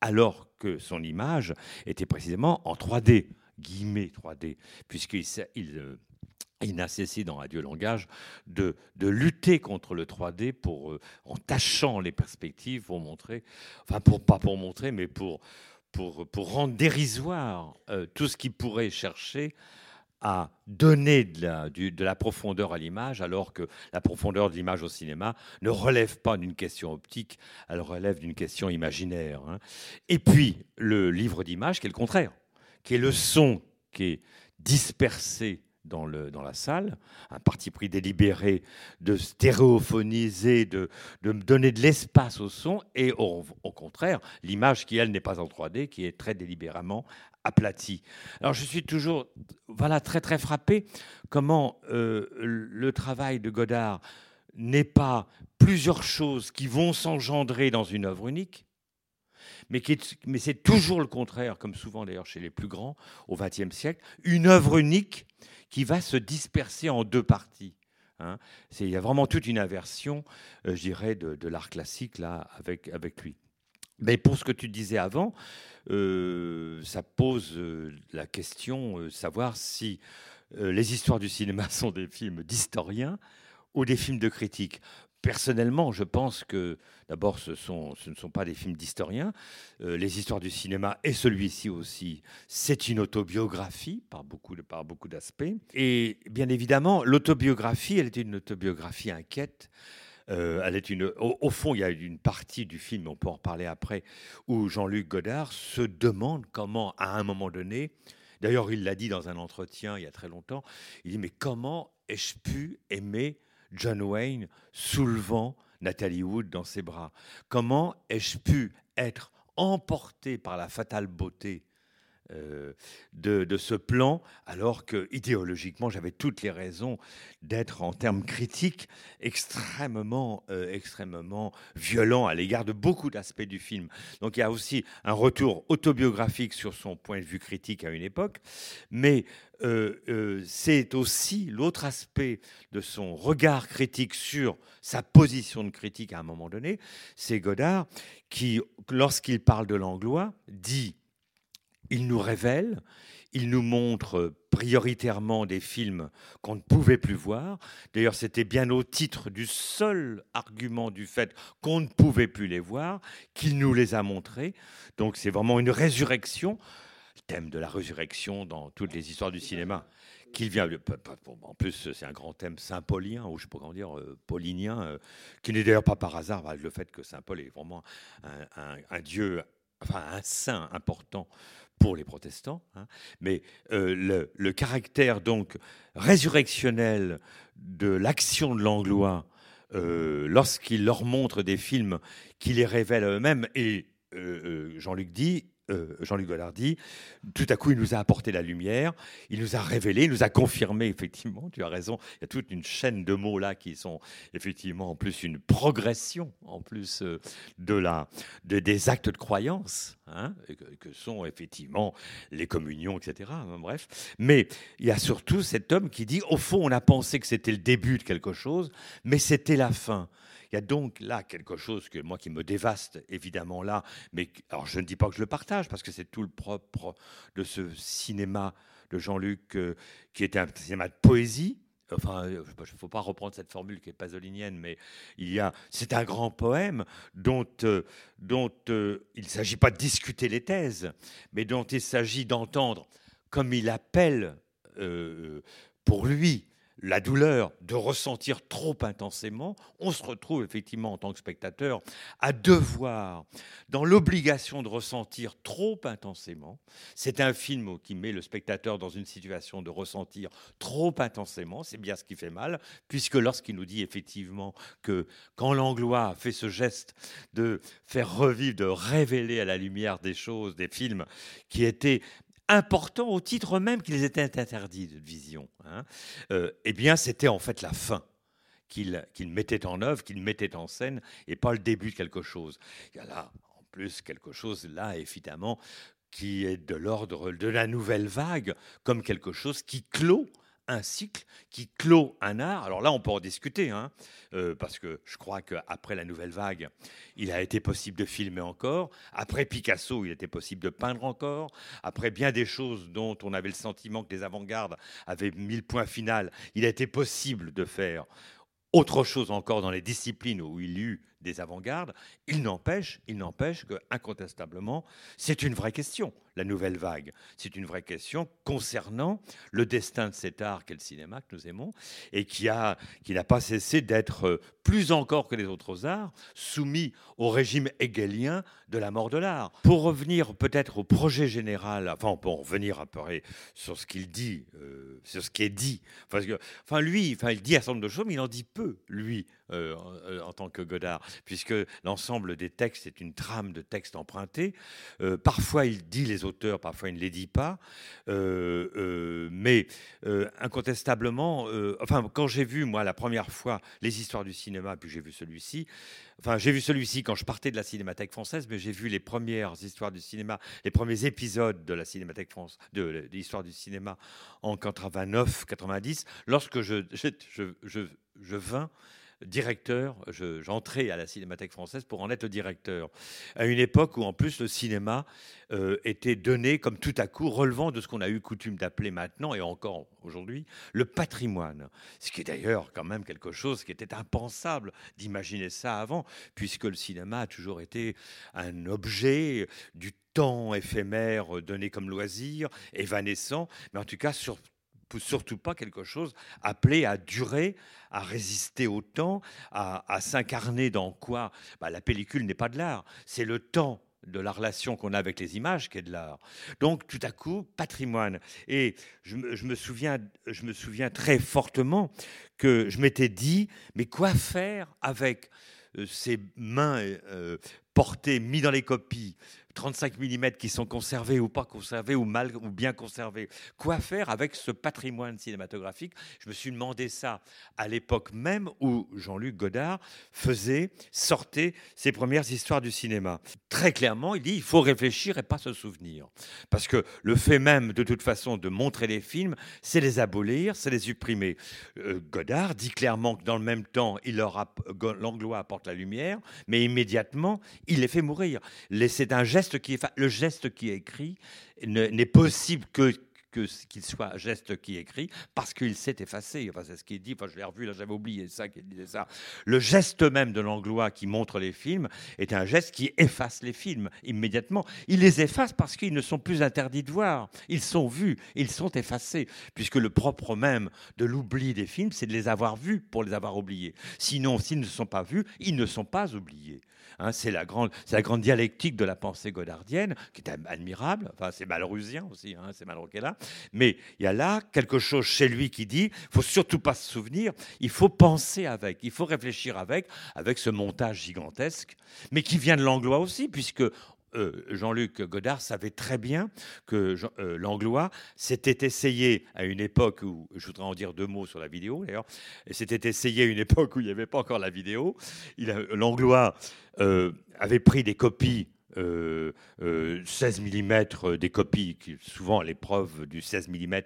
alors que son image était précisément en 3D guillemets 3D, puisqu'il il, euh, n'a cessé dans Radio Langage de, de, lutter contre le 3D pour, euh, en tachant les perspectives pour montrer, enfin pour, pas pour montrer, mais pour, pour, pour rendre dérisoire euh, tout ce qui pourrait chercher à donner de la, de la profondeur à l'image, alors que la profondeur de l'image au cinéma ne relève pas d'une question optique, elle relève d'une question imaginaire. Hein. Et puis, le livre d'images, qui est le contraire qui est le son qui est dispersé dans, le, dans la salle, un parti pris délibéré de stéréophoniser, de, de donner de l'espace au son, et au, contraire, l'image qui, elle, n'est pas en 3D, qui est très délibérément aplatie. Alors je suis toujours voilà, très très frappé comment euh, le travail de Godard n'est pas plusieurs choses qui vont s'engendrer dans une œuvre unique, mais, mais c'est toujours le contraire, comme souvent d'ailleurs chez les plus grands au XXe siècle, une œuvre unique qui va se disperser en deux parties. Hein. il y a vraiment toute une inversion, euh, je dirais, de, l'art classique là avec, avec lui. Mais pour ce que tu disais avant, euh, ça pose euh, la question de savoir si les histoires du cinéma sont des films d'historiens ou des films de critiques. Personnellement, je pense que d'abord, ce, ne sont pas des films d'historiens. Euh, les histoires du cinéma et celui-ci aussi, c'est une autobiographie par beaucoup, par beaucoup d'aspects. Et bien évidemment, l'autobiographie, elle est une autobiographie inquiète. Euh, elle est une, au, fond, il y a une partie du film, on peut en parler après, où Jean-Luc Godard se demande comment, à un moment donné, d'ailleurs, il l'a dit dans un entretien il y a très longtemps, il dit mais comment ai-je pu aimer John Wayne soulevant Nathalie Wood dans ses bras? Comment ai-je pu être emporté par la fatale beauté euh, de, ce plan, alors que idéologiquement, j'avais toutes les raisons d'être, en termes critiques, extrêmement, euh, extrêmement violent à l'égard de beaucoup d'aspects du film. Donc il y a aussi un retour autobiographique sur son point de vue critique à une époque, mais euh, c'est aussi l'autre aspect de son regard critique sur sa position de critique à un moment donné, c'est Godard qui, lorsqu'il parle de l'anglois, dit il nous révèle, il nous montre prioritairement des films qu'on ne pouvait plus voir. D'ailleurs, c'était bien au titre du seul argument du fait qu'on ne pouvait plus les voir qu'il nous les a montrés. Donc c'est vraiment une résurrection. thème de la résurrection dans toutes les histoires du cinéma. Qu'il vient, en plus, c'est un grand thème saint-paulien, ou je pas comment dire, euh, paulinien, euh, qui n'est d'ailleurs pas par hasard, bah, le fait que Saint Paul est vraiment un, dieu, enfin un saint important pour les protestants. Hein. Mais le, le, caractère donc résurrectionnel de l'action de Langlois lorsqu'il leur montre des films qui les révèlent eux-mêmes, et Jean-Luc dit, euh, Jean-Luc Godard dit, tout à coup, il nous a apporté la lumière, il nous a révélé, il nous a confirmé, effectivement, tu as raison, il y a toute une chaîne de mots là qui sont effectivement en plus une progression, en plus euh, de la, de, des actes de croyance, hein, que, sont effectivement les communions, etc. Hein, bref. Mais il y a surtout cet homme qui dit, au fond, on a pensé que c'était le début de quelque chose, mais c'était la fin. Il y a donc là quelque chose que moi qui me dévaste évidemment là, mais alors je ne dis pas que je le partage parce que c'est tout le propre de ce cinéma de Jean-Luc euh, qui était un cinéma de poésie. Enfin, il ne faut pas reprendre cette formule qui est pasolinienne, mais il y a, c'est un grand poème dont, euh, dont euh, il ne s'agit pas de discuter les thèses, mais dont il s'agit d'entendre, comme il appelle pour lui la douleur de ressentir trop intensément, on se retrouve effectivement en tant que spectateur à devoir, dans l'obligation de ressentir trop intensément. C'est un film qui met le spectateur dans une situation de ressentir trop intensément, c'est bien ce qui fait mal, puisque lorsqu'il nous dit effectivement que quand Langlois fait ce geste de faire revivre, de révéler à la lumière des choses, des films qui étaient important au titre même qu'ils étaient interdits de vision, hein, euh, eh bien, c'était en fait la fin qu'il mettait en œuvre, qu'il mettait en scène, et pas le début de quelque chose. Il y a là, en plus, quelque chose, là, évidemment, qui est de l'ordre de la nouvelle vague, comme quelque chose qui clôt un cycle qui clôt un art. Alors là, on peut en discuter, hein, euh, parce que je crois qu'après la nouvelle vague, il a été possible de filmer encore. Après Picasso, il était possible de peindre encore. Après bien des choses dont on avait le sentiment que les avant-gardes avaient mis le point final, il a été possible de faire autre chose encore dans les disciplines où il y eut des avant-gardes. Il n'empêche, il n'empêche que c'est une vraie question, la nouvelle vague. C'est une vraie question concernant le destin de cet art qu'est le cinéma que nous aimons et qui a qui n'a pas cessé d'être euh, plus encore que les autres arts soumis au régime hegelien de la mort de l'art. Pour revenir peut-être au projet général, enfin pour revenir un peu sur ce qu'il dit, euh, sur ce qui est dit, parce que enfin lui, enfin il dit un certain nombre de choses, mais il en dit peu lui euh, en tant que Godard puisque l'ensemble des textes est une trame de textes empruntés. Euh, parfois, il dit les auteurs, parfois, il ne les dit pas. Euh, euh, mais incontestablement, enfin, quand j'ai vu, moi, la première fois, les histoires du cinéma, puis j'ai vu celui-ci, Enfin, j'ai vu celui-ci quand je partais de la Cinémathèque française, mais j'ai vu les premières histoires du cinéma, les premiers épisodes de la Cinémathèque France, de, l'histoire du cinéma en 89, 90, lorsque je, je, je, je vins directeur, j'entrais à la Cinémathèque française pour en être le directeur, à une époque où en plus le cinéma euh, était donné comme tout à coup relevant de ce qu'on a eu coutume d'appeler maintenant et encore aujourd'hui le patrimoine, ce qui est d'ailleurs quand même quelque chose qui était impensable d'imaginer ça avant, puisque le cinéma a toujours été un objet du temps éphémère donné comme loisir, évanescent, mais en tout cas sur, surtout pas quelque chose appelé à durer, à résister au temps, à, s'incarner dans quoi? Bah, La pellicule n'est pas de l'art, c'est le temps de la relation qu'on a avec les images qui est de l'art. Donc tout à coup, patrimoine. Et je, me souviens, je me souviens très fortement que je m'étais dit, mais quoi faire avec euh, ces mains euh, portées, mises dans les copies, 35 mm qui sont conservés ou pas conservés ou mal ou bien conservés. Quoi faire avec ce patrimoine cinématographique? Je me suis demandé ça à l'époque même où Jean-Luc Godard faisait, sortait ses premières histoires du cinéma. Très clairement, il dit il faut réfléchir et pas se souvenir. Parce que le fait même, de toute façon, de montrer les films, c'est les abolir, c'est les supprimer. Euh, Godard dit clairement que dans le même temps, l'anglois apporte la lumière, mais immédiatement, il les fait mourir. C'est un geste le geste qui est écrit n'est possible que qu'il soit geste qui écrit, parce qu'il s'est effacé. Enfin, c'est ce qu'il dit. Je l'ai revu, là, j'avais oublié ça, qu'il disait ça. Le geste même de Langlois qui montre les films est un geste qui efface les films immédiatement. Il les efface parce qu'ils ne sont plus interdits de voir. Ils sont vus, ils sont effacés, puisque le propre même de l'oubli des films, c'est de les avoir vus pour les avoir oubliés. Sinon, s'ils ne sont pas vus, ils ne sont pas oubliés. Hein, c'est la grande, c'est la grande dialectique de la pensée godardienne qui est admirable. Enfin, c'est malrusien aussi, hein, c'est là. Mais il y a là quelque chose chez lui qui dit, faut surtout pas se souvenir, il faut penser avec, il faut réfléchir avec, avec ce montage gigantesque, mais qui vient de Langlois aussi, puisque euh, Jean-Luc Godard savait très bien que euh, Langlois s'était essayé à une époque où, je voudrais en dire deux mots sur la vidéo d'ailleurs, s'était essayé à une époque où il n'y avait pas encore la vidéo. Langlois euh, avait pris des copies 16 euh, mm euh, des copies, qui souvent l'épreuve du 16 mm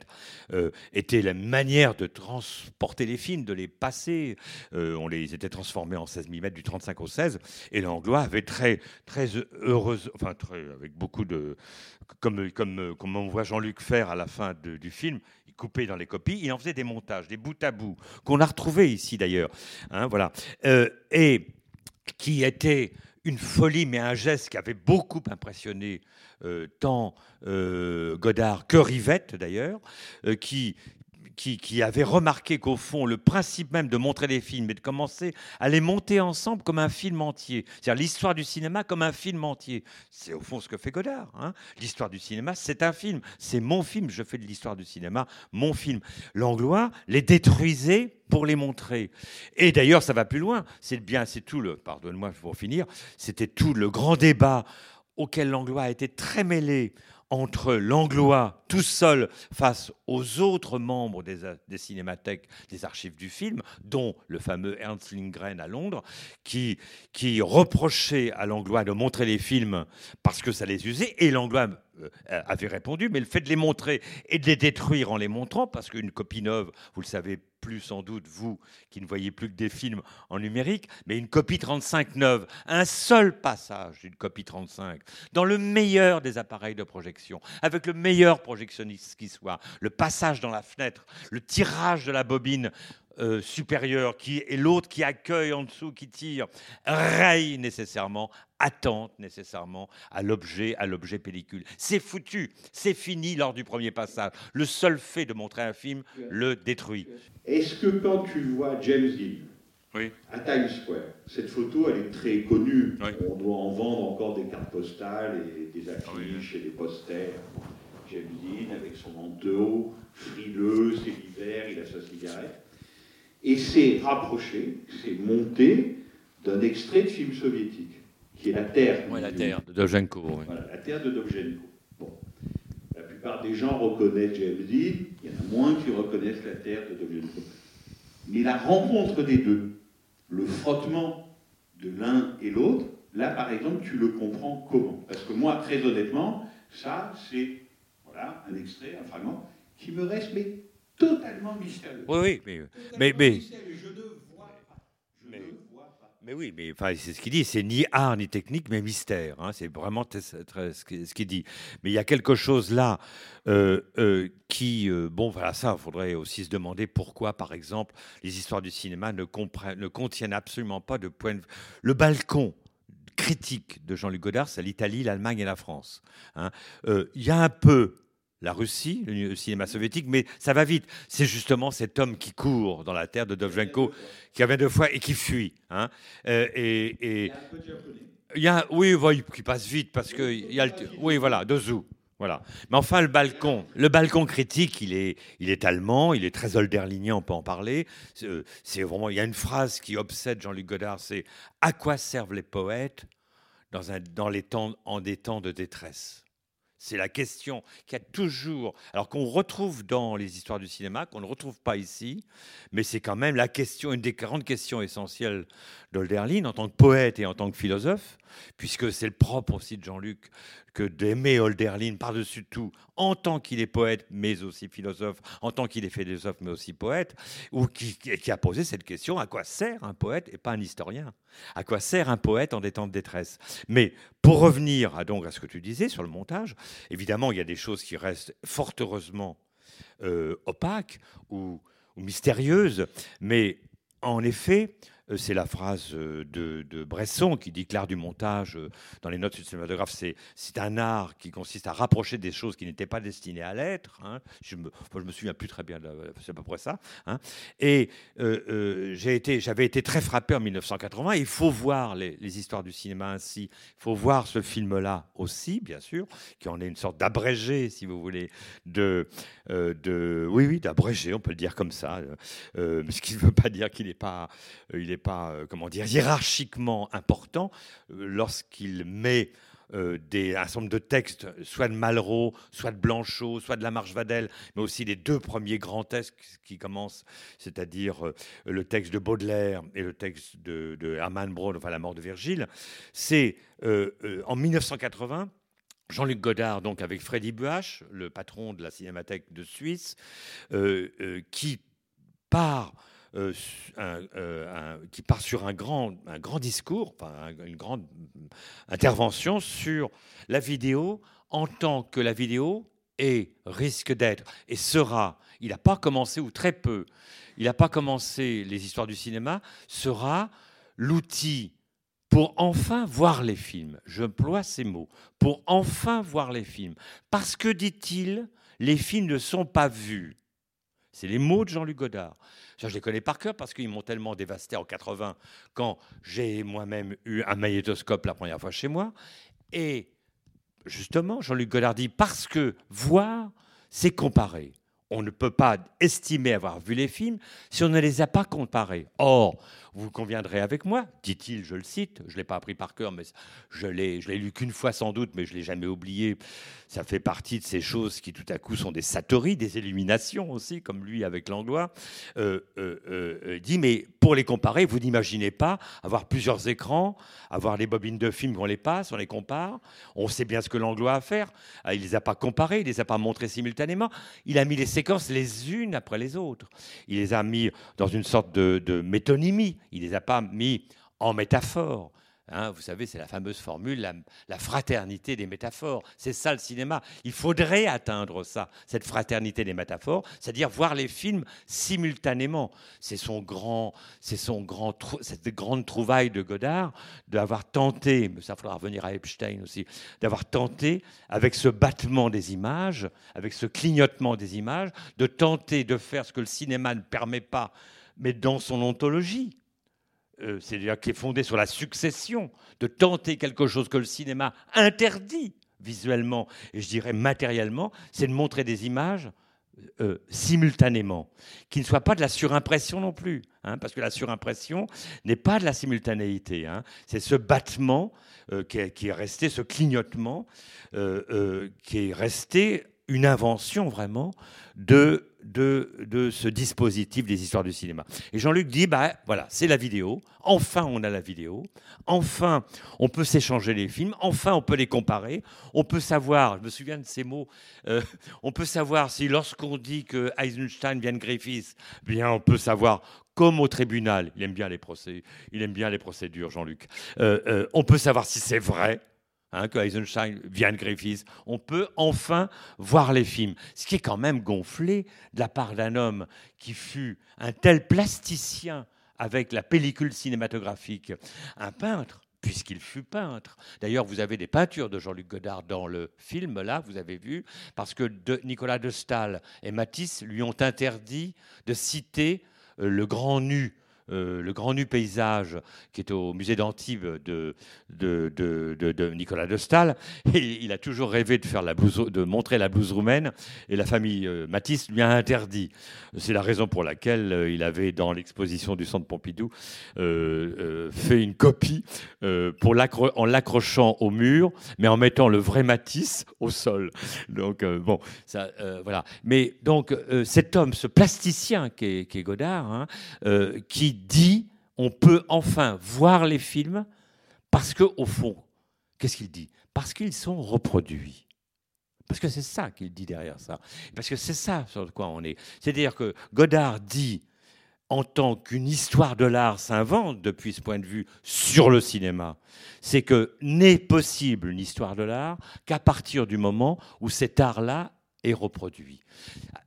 euh, était la manière de transporter les films, de les passer. on les était transformés en 16 mm du 35 au 16, et l'Anglois avait très, très heureuse, enfin très, avec beaucoup de, comme, comme, comme on voit Jean-Luc faire à la fin du film, il coupait dans les copies, il en faisait des montages, des bouts à bout, qu'on a retrouvés ici d'ailleurs. Hein, voilà. et qui était une folie, mais un geste qui avait beaucoup impressionné euh, tant euh, Godard que Rivette d'ailleurs, euh, qui, qui, avait remarqué qu'au fond, le principe même de montrer des films et de commencer à les monter ensemble comme un film entier, c'est-à-dire l'histoire du cinéma comme un film entier. C'est au fond ce que fait Godard. Hein. l'histoire du cinéma, c'est un film. C'est mon film. Je fais de l'histoire du cinéma mon film. Langlois les détruisait pour les montrer. Et d'ailleurs, ça va plus loin. C'est bien, c'est tout le, pardonne-moi pour finir, c'était tout le grand débat auquel Langlois a été très mêlé entre l'anglois tout seul face aux autres membres des, cinémathèques des archives du film, dont le fameux Ernst Lindgren à Londres, qui, qui reprochait à l'anglois de montrer les films parce que ça les usait, et l'anglois avait répondu, mais le fait de les montrer et de les détruire en les montrant, parce qu'une copie neuve, vous le savez plus sans doute, vous qui ne voyez plus que des films en numérique, mais une copie 35 neuve, un seul passage d'une copie 35, dans le meilleur des appareils de projection, avec le meilleur projectionniste qui soit, le passage dans la fenêtre, le tirage de la bobine euh, supérieur qui et l'autre qui accueille en dessous, qui tire, raye nécessairement, attente nécessairement à l'objet, à l'objet pellicule. C'est foutu, c'est fini lors du premier passage. Le seul fait de montrer un film le détruit. Est-ce que quand tu vois James Dean à Times Square, cette photo elle est très connue. On doit en vendre encore des cartes postales et des affiches et des posters. James Dean avec son manteau, frileux, c'est l'hiver, il a sa cigarette et c'est rapproché, c'est monté d'un extrait de film soviétique, qui est La Terre. Oui, La Terre de Dovzhenko. Voilà, La Terre de Dovzhenko. Bon. La plupart des gens reconnaissent James Dean, il y en a moins qui reconnaissent La Terre de Dovzhenko. Mais la rencontre des deux, le frottement de l'un et l'autre, là par exemple, tu le comprends comment? Parce que moi, très honnêtement, ça, c'est voilà, un extrait, un fragment, qui me reste mais totalement mystérieux. Oui, oui, mais. mais, mais... Je ne vois pas. Je mais, ne vois pas. Mais oui, mais enfin, c'est ce qu'il dit, c'est ni art ni technique, mais mystère. Hein, c'est vraiment ce qu'il dit. Mais il y a quelque chose là euh, euh, qui, euh, bon, voilà, ça, il faudrait aussi se demander pourquoi, par exemple, les histoires du cinéma ne, ne contiennent absolument pas de point de vue. Le balcon critique de Jean-Luc Godard, c'est l'Italie, l'Allemagne et la France. Hein. Il y a un peu la Russie, le cinéma soviétique, mais ça va vite. C'est justement cet homme qui court dans la terre de Dovzhenko, qui avait deux fois et qui fuit. Hein. Euh, et, il y a oui, oui, qui passe vite parce que il y a le, oui, voilà, Dozu. Voilà. Mais enfin, le balcon, le balcon critique, il est, il est allemand, il est très holderlinien, on peut en parler. C'est vraiment, il y a une phrase qui obsède Jean-Luc Godard, c'est à quoi servent les poètes dans, un, dans les temps, en des temps de détresse. C'est la question qui a toujours, alors qu'on retrouve dans les histoires du cinéma, qu'on ne retrouve pas ici, mais c'est quand même la question, une des grandes questions essentielles d'Olderlin en tant que poète et en tant que philosophe, puisque c'est le propre aussi de Jean-Luc que d'aimer Holderlin par-dessus tout, en tant qu'il est poète, mais aussi philosophe, en tant qu'il est philosophe, mais aussi poète, ou qui, a posé cette question à quoi sert un poète et pas un historien? À quoi sert un poète en des temps de détresse? Mais pour revenir à, donc à ce que tu disais sur le montage, évidemment, il y a des choses qui restent fort heureusement euh, opaques ou, ou mystérieuses, mais en effet, c'est la phrase euh, de, Bresson qui dit que l'art du montage, euh, dans les notes du cinématographe, c'est, c'est un art qui consiste à rapprocher des choses qui n'étaient pas destinées à l'être. Hein. Je, me, je me souviens plus très bien, de, c'est à peu près ça. Hein. Et j'avais été très frappé en 1980. Il faut voir les, histoires du cinéma ainsi. Il faut voir ce film-là aussi, bien sûr, qui en est une sorte d'abrégé, si vous voulez, de, de oui, oui, d'abrégé, on peut le dire comme ça. ce qui ne veut pas dire qu'il n'est pas, il est pas, euh, comment dire, hiérarchiquement important euh, lorsqu'il met euh, des, un nombre de textes, soit de Malraux, soit de Blanchot, soit de la Marche Vadel, mais aussi les deux premiers grands textes qui commencent, c'est-à-dire le texte de Baudelaire et le texte de, Hermann Braun, enfin la mort de Virgile. C'est en 1980. Jean-Luc Godard, donc avec Freddy Buach, le patron de la Cinémathèque de Suisse, qui part euh, euh, qui part sur un grand, un grand discours, une grande intervention sur la vidéo en tant que la vidéo est, risque d'être et sera, il n'a pas commencé ou très peu, il n'a pas commencé les histoires du cinéma, sera l'outil pour enfin voir les films. Je ploie ces mots. Pour enfin voir les films. Parce que, dit-il, les films ne sont pas vus. C'est les mots de Jean-Luc Godard. Je les connais par cœur parce qu'ils m'ont tellement dévasté en 80 quand j'ai moi-même eu un magnétoscope la première fois chez moi. Et justement, Jean-Luc Godard dit parce que voir, c'est comparer. On ne peut pas estimer avoir vu les films si on ne les a pas comparés. Or, vous conviendrez avec moi, dit-il, je le cite, je ne l'ai pas appris par cœur, mais je l'ai, je l'ai lu qu'une fois sans doute, mais je ne l'ai jamais oublié. Ça fait partie de ces choses qui tout à coup sont des satori, des illuminations aussi, comme lui avec Langlois. Euh, euh, euh, dit, mais pour les comparer, vous n'imaginez pas avoir plusieurs écrans, avoir les bobines de films qu'on les passe, on les compare. On sait bien ce que Langlois a à faire. Ah, il ne les a pas comparés, il ne les a pas montrés simultanément. Il a mis les séquences les unes après les autres. Il les a mis dans une sorte de métonymie. Il ne les a pas mis en métaphore. Hein, vous savez, c'est la fameuse formule, la, fraternité des métaphores. C'est ça le cinéma. Il faudrait atteindre ça, cette fraternité des métaphores, c'est-à-dire voir les films simultanément. C'est son grand, c'est son grand, cette grande trouvaille de Godard d'avoir tenté, mais ça faudra revenir à Epstein aussi, d'avoir tenté avec ce battement des images, avec ce clignotement des images, de tenter de faire ce que le cinéma ne permet pas, mais dans son ontologie euh, c'est-à-dire qui est fondé sur la succession, de tenter quelque chose que le cinéma interdit visuellement et je dirais matériellement, c'est de montrer des images euh, simultanément, qui ne soient pas de la surimpression non plus, hein, parce que la surimpression n'est pas de la simultanéité, hein. c'est ce battement euh, qui, est, resté, ce clignotement, qui est resté une invention vraiment de de, ce dispositif des histoires du cinéma. Et Jean-Luc dit, bah voilà, c'est la vidéo. Enfin, on a la vidéo. Enfin, on peut s'échanger les films. Enfin, on peut les comparer. On peut savoir, je me souviens de ces mots, euh, on peut savoir si lorsqu'on dit que Eisenstein vient de Griffiths, bien, on peut savoir comme au tribunal, il aime bien les procès, il aime bien les procédures, Jean-Luc. Euh, euh, on peut savoir si c'est vrai, hein, que Eisenstein vient de Griffiths, on peut enfin voir les films. Ce qui est quand même gonflé de la part d'un homme qui fut un tel plasticien avec la pellicule cinématographique, un peintre puisqu'il fut peintre. D'ailleurs, vous avez des peintures de Jean-Luc Godard dans le film, là, vous avez vu, parce que Nicolas de Stahl et Matisse lui ont interdit de citer euh, le grand nu euh, le grand nu paysage qui est au musée d'Antibes de, de, Nicolas de Stahl. Il a toujours rêvé de, faire de montrer la blouse roumaine et la famille euh, Matisse lui a interdit. C'est la raison pour laquelle euh, il avait, dans l'exposition du Centre Pompidou, fait une copie pour en l'accrochant au mur, mais en mettant le vrai Matisse au sol. Donc, bon, ça, voilà. Mais donc, cet homme, ce plasticien qui est, Godard, hein, qui dit on peut enfin voir les films parce que au fond, Qu'est-ce qu'il dit? Parce qu'ils sont reproduits. Parce que c'est ça qu'il dit derrière ça. Parce que c'est ça sur quoi on est. C'est-à-dire que Godard dit, en tant qu'une histoire de l'art s'invente depuis ce point de vue sur le cinéma, c'est que n'est possible une histoire de l'art qu'à partir du moment où cet art-là est reproduit.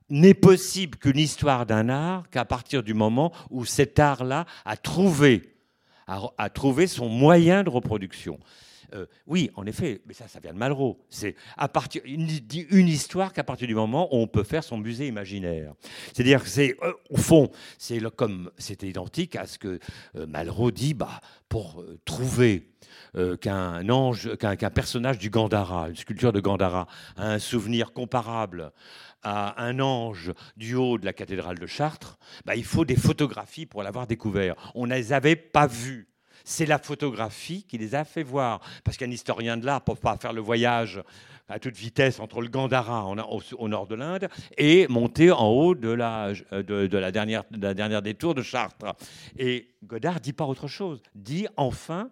N'est possible qu'une histoire d'un art qu'à partir du moment où cet art-là a trouvé, a, trouvé son moyen de reproduction. Euh, oui, en effet, mais ça, ça vient de Malraux. C'est à partir une, histoire qu'à partir du moment où on peut faire son musée imaginaire. C'est-à-dire que c'est euh, au fond, c'est comme c'est identique à ce que euh, Malraux dit. Bah, pour trouver qu'un ange, qu'un personnage du Gandhara, une sculpture de Gandhara, a un souvenir comparable à un ange du haut de la cathédrale de Chartres, bah, il faut des photographies pour l'avoir découvert. On ne les avait pas vues c'est la photographie qui les a fait voir. Parce qu'un historien de l'art ne peut pas faire le voyage à toute vitesse entre le Gandhara au, nord de l'Inde et monter en haut de la, de, la, dernière, de la dernière des tours de Chartres. Et Godard dit pas autre chose. Dit enfin,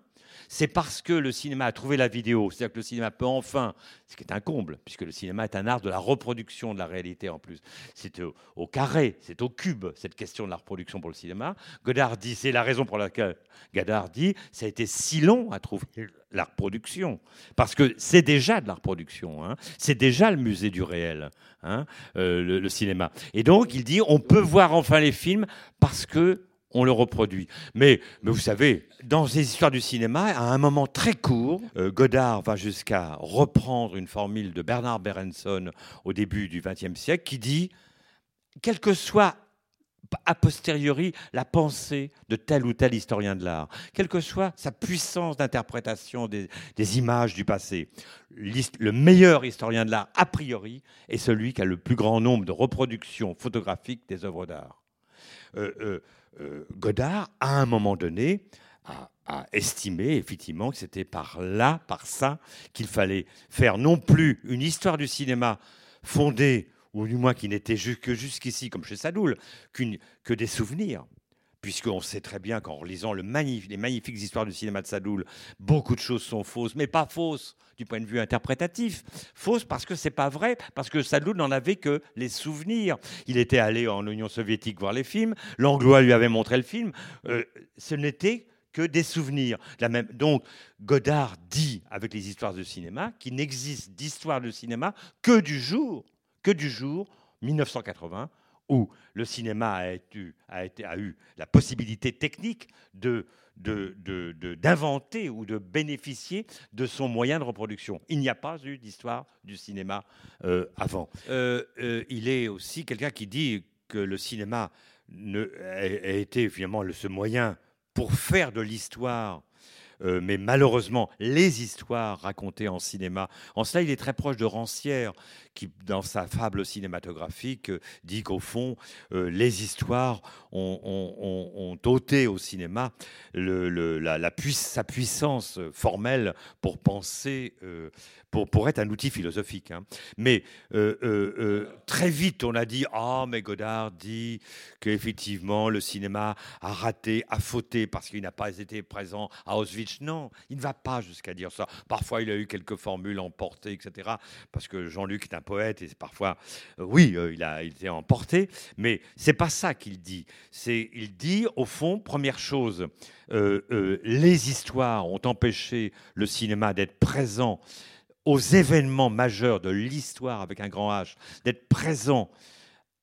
c'est parce que le cinéma a trouvé la vidéo, c'est-à-dire que le cinéma peut enfin, ce qui est un comble, puisque le cinéma est un art de la reproduction de la réalité en plus. C'est au, carré, c'est au cube, cette question de la reproduction pour le cinéma. Godard dit, c'est la raison pour laquelle Godard dit, ça a été si long à trouver la reproduction, parce que c'est déjà de la reproduction, hein. c'est déjà le musée du réel, hein, euh, le cinéma. Et donc il dit, on peut voir enfin les films parce que on le reproduit. Mais, mais vous savez, dans les histoires du cinéma, à un moment très court, euh, Godard va jusqu'à reprendre une formule de Bernard Berenson au début du XXe siècle qui dit, quel que soit a posteriori la pensée de tel ou tel historien de l'art, quelle que soit sa puissance d'interprétation des, images du passé. Le meilleur historien de l'art, a priori, est celui qui a le plus grand nombre de reproductions photographiques des œuvres d'art. Euh, euh, Godard, à un moment donné, a, estimé effectivement que c'était par là, par ça, qu'il fallait faire non plus une histoire du cinéma fondée, ou du moins qui n'était que jusqu'ici, comme chez Sadoul, que des souvenirs, puisqu'on sait très bien qu'en lisant le les magnifiques histoires du cinéma de Sadoul, beaucoup de choses sont fausses, mais pas fausses du point de vue interprétatif. Fausses parce que c'est pas vrai, parce que Sadoul n'en avait que les souvenirs. Il était allé en Union soviétique voir les films, l'anglois lui avait montré le film. Euh, ce n'était que des souvenirs. Même... Donc, Godard dit, avec les histoires de cinéma, qu'il n'existe d'histoire de cinéma que du jour, que du jour 1980, où le cinéma a, eu la possibilité technique de d'inventer ou de bénéficier de son moyen de reproduction. Il n'y a pas eu d'histoire du cinéma euh, avant. Euh, euh, il est aussi quelqu'un qui dit que le cinéma a, été finalement ce moyen pour faire de l'histoire mais malheureusement, les histoires racontées en cinéma, en cela, il est très proche de Rancière, qui, dans sa fable cinématographique, euh, dit qu'au fond, euh, les histoires ont, ôté au cinéma la, sa puissance formelle pour penser, pour, pour être un outil philosophique. Hein. Mais très vite, on a dit Ah, mais Godard dit qu'effectivement, le cinéma a raté, a fauté parce qu'il n'a pas été présent à Auschwitz non, il ne va pas jusqu'à dire ça. Parfois, il a eu quelques formules emportées, etc. Parce que Jean-Luc un poète et parfois, euh, oui, euh, il a été emporté, mais c'est pas ça qu'il dit. C'est, il dit, au fond, première chose, euh, les histoires ont empêché le cinéma d'être présent aux événements majeurs de l'histoire avec un grand H, d'être présent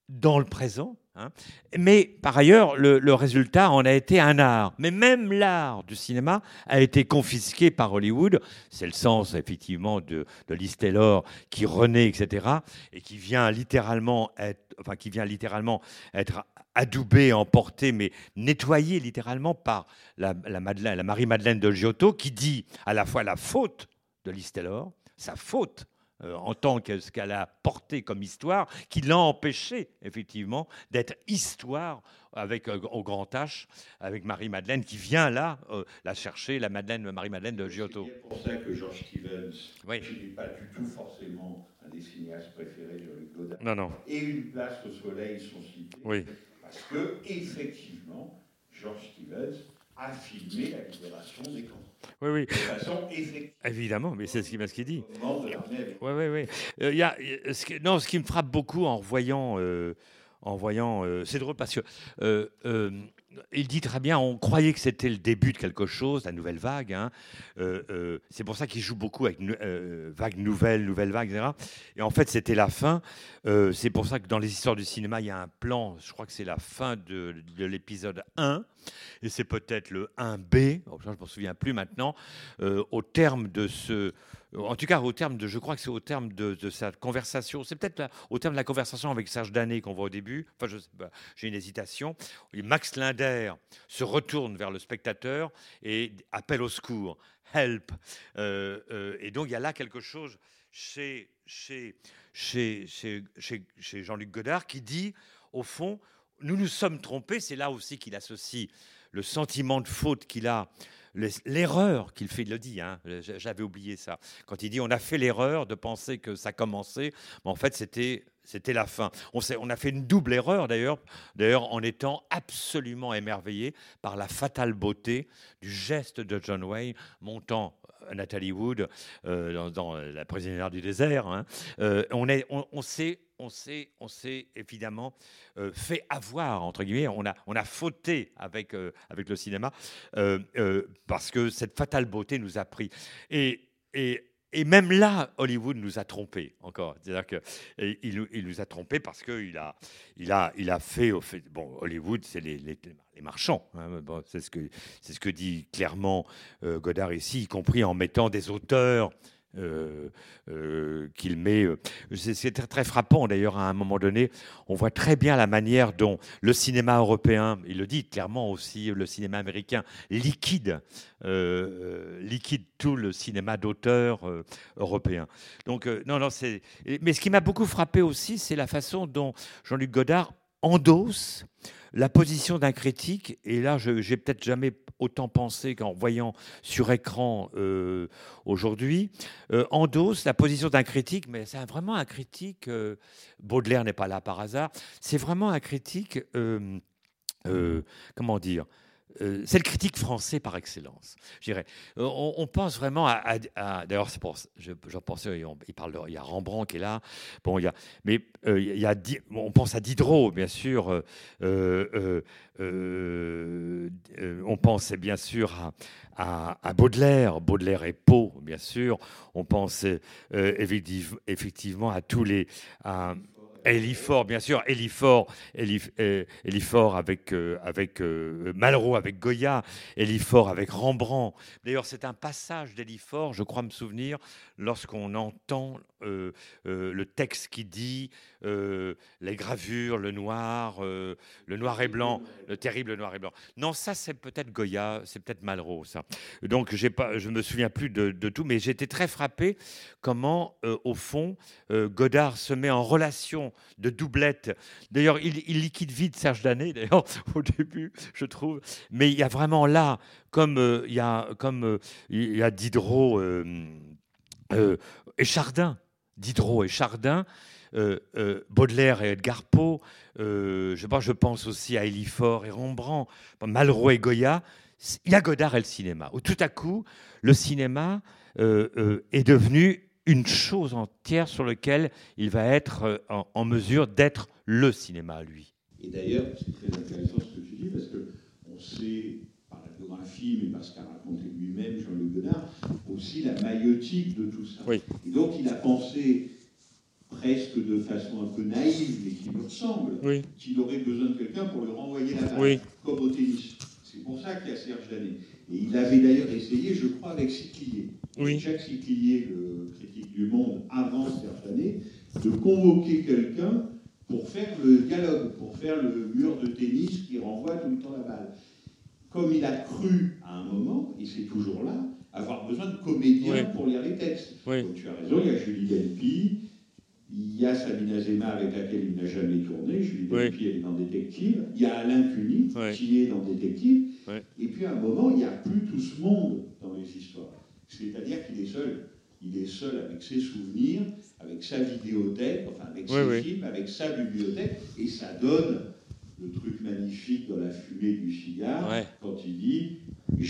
dans le présent, Hein. Mais par ailleurs, le, résultat en a été un art. Mais même l'art du cinéma a été confisqué par Hollywood. C'est le sens effectivement de, de Taylor qui renaît, etc. Et qui vient littéralement être, enfin qui vient littéralement être adoubé, emporté, mais nettoyé littéralement par la Marie-Madeleine de Giotto, qui dit à la fois la faute de Liz Taylor, sa faute euh, en tant que ce qu'elle a porté comme histoire, qui l'a empêché effectivement d'être histoire avec euh, au grand H, avec Marie-Madeleine, qui vient là euh, la chercher, la Madeleine, Marie-Madeleine de Giotto. C'est pour ça que George Stevens, oui. n'est pas du tout forcément un des cinéastes préférés de Luc Godard. Non, non. Et une place au soleil sont cités. Oui. Parce que, effectivement, George Stevens à filmer la libération des camps. Oui, oui. De façon effective. Évidemment, mais c'est ce qu'il ce dit. Oui, oui, oui. Euh, y a, euh, ce qui, non, ce qui me frappe beaucoup en voyant, euh, en voyant, euh, c'est drôle parce que il dit très bien, on croyait que c'était le début de quelque chose, la nouvelle vague. hein. Euh, euh, c'est pour ça qu'il joue beaucoup avec euh, vague nouvelle, nouvelle vague, etc. Et en fait, c'était la fin. Euh, c'est pour ça que dans les histoires du cinéma, il y a un plan. Je crois que c'est la fin de, de l'épisode 1 et c'est peut-être le 1B. Oh, ça, je m'en souviens plus maintenant. Au terme de ce en tout cas, au terme de, je crois que c'est au terme de, de sa conversation, c'est peut-être au terme de la conversation avec Serge Danet qu'on voit au début. Enfin, j'ai une hésitation. Max Linder se retourne vers le spectateur et appelle au secours, help. Euh, euh, et donc, il y a là quelque chose chez, Jean-Luc Godard qui dit, au fond, nous nous sommes trompés. C'est là aussi qu'il associe le sentiment de faute qu'il a l'erreur qu'il fait, il le dit, hein, j'avais oublié ça, quand il dit on a fait l'erreur de penser que ça commençait, mais en fait c'était c'était la fin. On, on a fait une double erreur d'ailleurs, d'ailleurs en étant absolument émerveillé par la fatale beauté du geste de John Wayne montant euh, Nathalie Wood euh, dans, dans La prisonnière du désert. hein. Euh, on s'est, on s'est, on s'est évidemment euh, fait avoir entre guillemets. On a, on a fauté avec euh, avec le cinéma euh, parce que cette fatale beauté nous a pris. Et, et, et même là, Hollywood nous a trompés encore. C'est-à-dire et il, nous- a trompés parce qu'il a, il a, il a fait. Bon, Hollywood, c'est les, les, marchands. hein. Bon, c'est ce que, c'est ce que dit clairement Godard ici, y compris en mettant des auteurs. Euh, euh, qu'il met. euh, c'est très, frappant d'ailleurs à un moment donné. On voit très bien la manière dont le cinéma européen, il le dit clairement aussi, le cinéma américain liquide, liquide tout le cinéma d'auteur européen. Donc non, non, c'est. Mais ce qui m'a beaucoup frappé aussi, c'est la façon dont Jean-Luc Godard endosse la position d'un critique. Et là, je j'ai peut-être jamais autant pensé qu'en voyant sur écran euh, aujourd'hui, euh, endosse la position d'un critique, mais c'est vraiment un critique. euh, Baudelaire n'est pas là par hasard. C'est vraiment un critique. comment dire euh, c'est le critique français par excellence, je dirais. Euh, on, pense vraiment à. D'ailleurs, c'est pour. Je, on- il parle il y a Rembrandt qui est là. Bon, il y a. Mais euh, il y a. On pense à Diderot, bien sûr. on pense bien sûr à, à- Baudelaire, Baudelaire et Poe, bien sûr. On pense effective- effectivement à tous les. à- Elifort, bien sûr, Elifort, Elif, euh, avec, euh, avec euh, Malraux, avec Goya, Elifort avec Rembrandt. D'ailleurs, c'est un passage d'Elifort, je crois me souvenir, lorsqu'on entend euh, euh, le texte qui dit euh, les gravures, le noir, le noir et blanc, le terrible noir et blanc. Non, ça, c'est peut-être Goya, c'est peut-être Malraux, ça. Donc, j'ai pas, je me souviens plus de, de tout, mais j'étais très frappé comment, au fond, Godard se met en relation de doublette. D'ailleurs, il, liquide vite Serge Danet, d'ailleurs, au début, je trouve. Mais il y a vraiment là, comme il y a, y a Diderot et Chardin, Diderot et Chardin, euh, euh, Baudelaire et Edgar Poe, euh, je, pense- aussi à Elifort et Rembrandt, Malraux et Goya. Il y a Godard et le cinéma, où tout à coup, le cinéma est devenu une chose entière sur laquelle il va être en, en mesure d'être le cinéma, lui. Et d'ailleurs, c'est très intéressant ce que tu dis, parce qu'on sait, par la biographie, mais par ce qu'a raconté lui-même Jean-Luc Godard, aussi la maïotique de tout ça. Oui. Et donc, il a pensé presque de façon un peu naïve, mais qui lui ressemble, Oui. qu'il aurait besoin de quelqu'un pour lui renvoyer la balle, Oui. comme au tennis. C'est pour ça qu'il y a Serge Danet. Et il avait d'ailleurs essayé, je crois, avec Siclier. Oui. Jacques Siclier, le critique du Monde, avant Serge Danet, de convoquer quelqu'un pour faire le dialogue, pour faire le mur de tennis qui renvoie tout le temps la balle. Comme il a cru à un moment, et c'est toujours là, avoir besoin de comédiens Oui. pour lire les textes. Oui. Donc tu as raison, il y a Julie Delpy, il y a Sabine Azema avec laquelle il n'a jamais tourné, Julie Oui. Delpy elle est dans Détective, il y a Alain Cuny qui est dans Détective, et puis à un moment, il n'y a plus tout ce monde dans les histoires. C'est-à-dire qu'il est seul. Il est seul avec ses souvenirs, avec sa vidéothèque, enfin avec ses films, avec sa bibliothèque, et ça donne le truc magnifique dans la fumée du cigare Ouais. quand il dit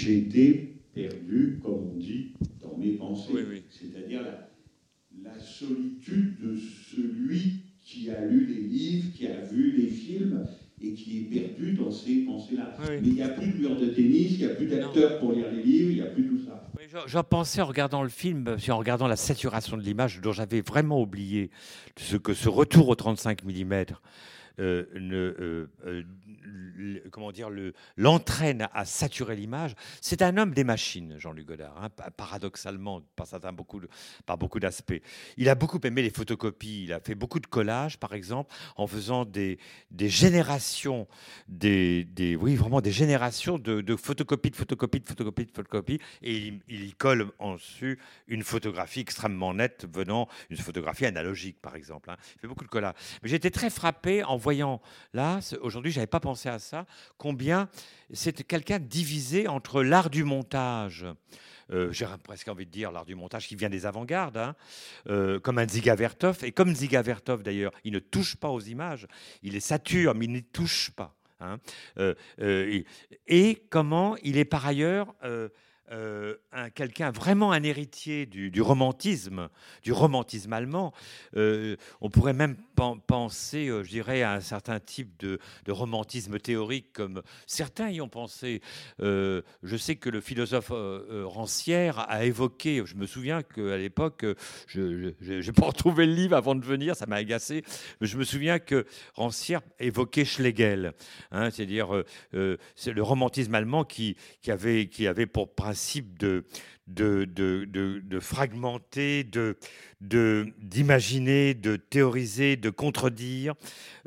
été perdu, comme on dit, dans mes pensées. Oui, oui. C'est-à-dire la, la solitude de celui qui a lu les livres, qui a vu les films et qui est perdu dans ses pensées-là. Oui. Mais il n'y a plus de mur de tennis, il n'y a plus d'acteurs pour lire les livres, il n'y a plus tout ça. J'en- pensais en regardant le film, en regardant la saturation de l'image, dont j'avais vraiment oublié ce que ce retour au 35 mm euh, euh, l- comment dire, le- l'entraîne à saturer l'image. C'est un homme des machines, Jean-Luc Godard, hein, pa- paradoxalement, par, certains, beaucoup par beaucoup d'aspects. Il a beaucoup aimé les photocopies, il a fait beaucoup de collages, par exemple, en faisant des, générations, des, oui, vraiment des générations de, photocopies, de photocopies, de photocopies, de photocopies, et il, colle en dessus une photographie extrêmement nette venant, une photographie analogique, par exemple. hein. Il fait beaucoup de collages. Mais j'étais très frappé en voyant là, aujourd'hui, j'avais pas pensé à ça, combien c'est quelqu'un divisé entre l'art du montage. euh, J'ai presque envie de dire l'art du montage qui vient des avant-gardes, hein, euh, comme un Ziga Vertov. Et comme Ziga Vertov d'ailleurs, il ne touche pas aux images, il les sature, mais il ne les touche pas. hein. Euh, et comment il est par ailleurs euh, un- quelqu'un vraiment un héritier du, romantisme, du romantisme allemand. Euh, on pourrait même pen- penser, euh, je dirais, à un certain type de, romantisme théorique, comme certains y ont pensé. Euh, je sais que le philosophe euh, Rancière a évoqué, je me souviens qu'à l'époque, je n'ai pas retrouvé le livre avant de venir, ça m'a agacé, mais je me souviens que Rancière évoquait Schlegel, hein, c'est-à-dire c'est le romantisme allemand qui, avait, qui avait pour principe de, de, de, de- de fragmenter, de, de- d'imaginer, de, théoriser, de contredire.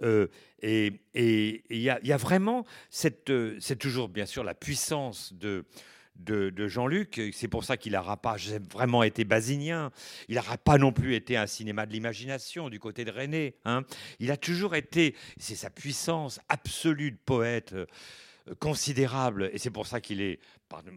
euh, et il y, y a vraiment cette, euh, c'est toujours bien sûr la puissance de, de, de Jean-Luc. C'est pour ça qu'il n'aura pas vraiment été basinien. Il n'aura pas non plus été un cinéma de l'imagination du côté de René. hein. Il a toujours été, c'est sa puissance absolue de poète. Considérable et c'est pour ça qu'il est,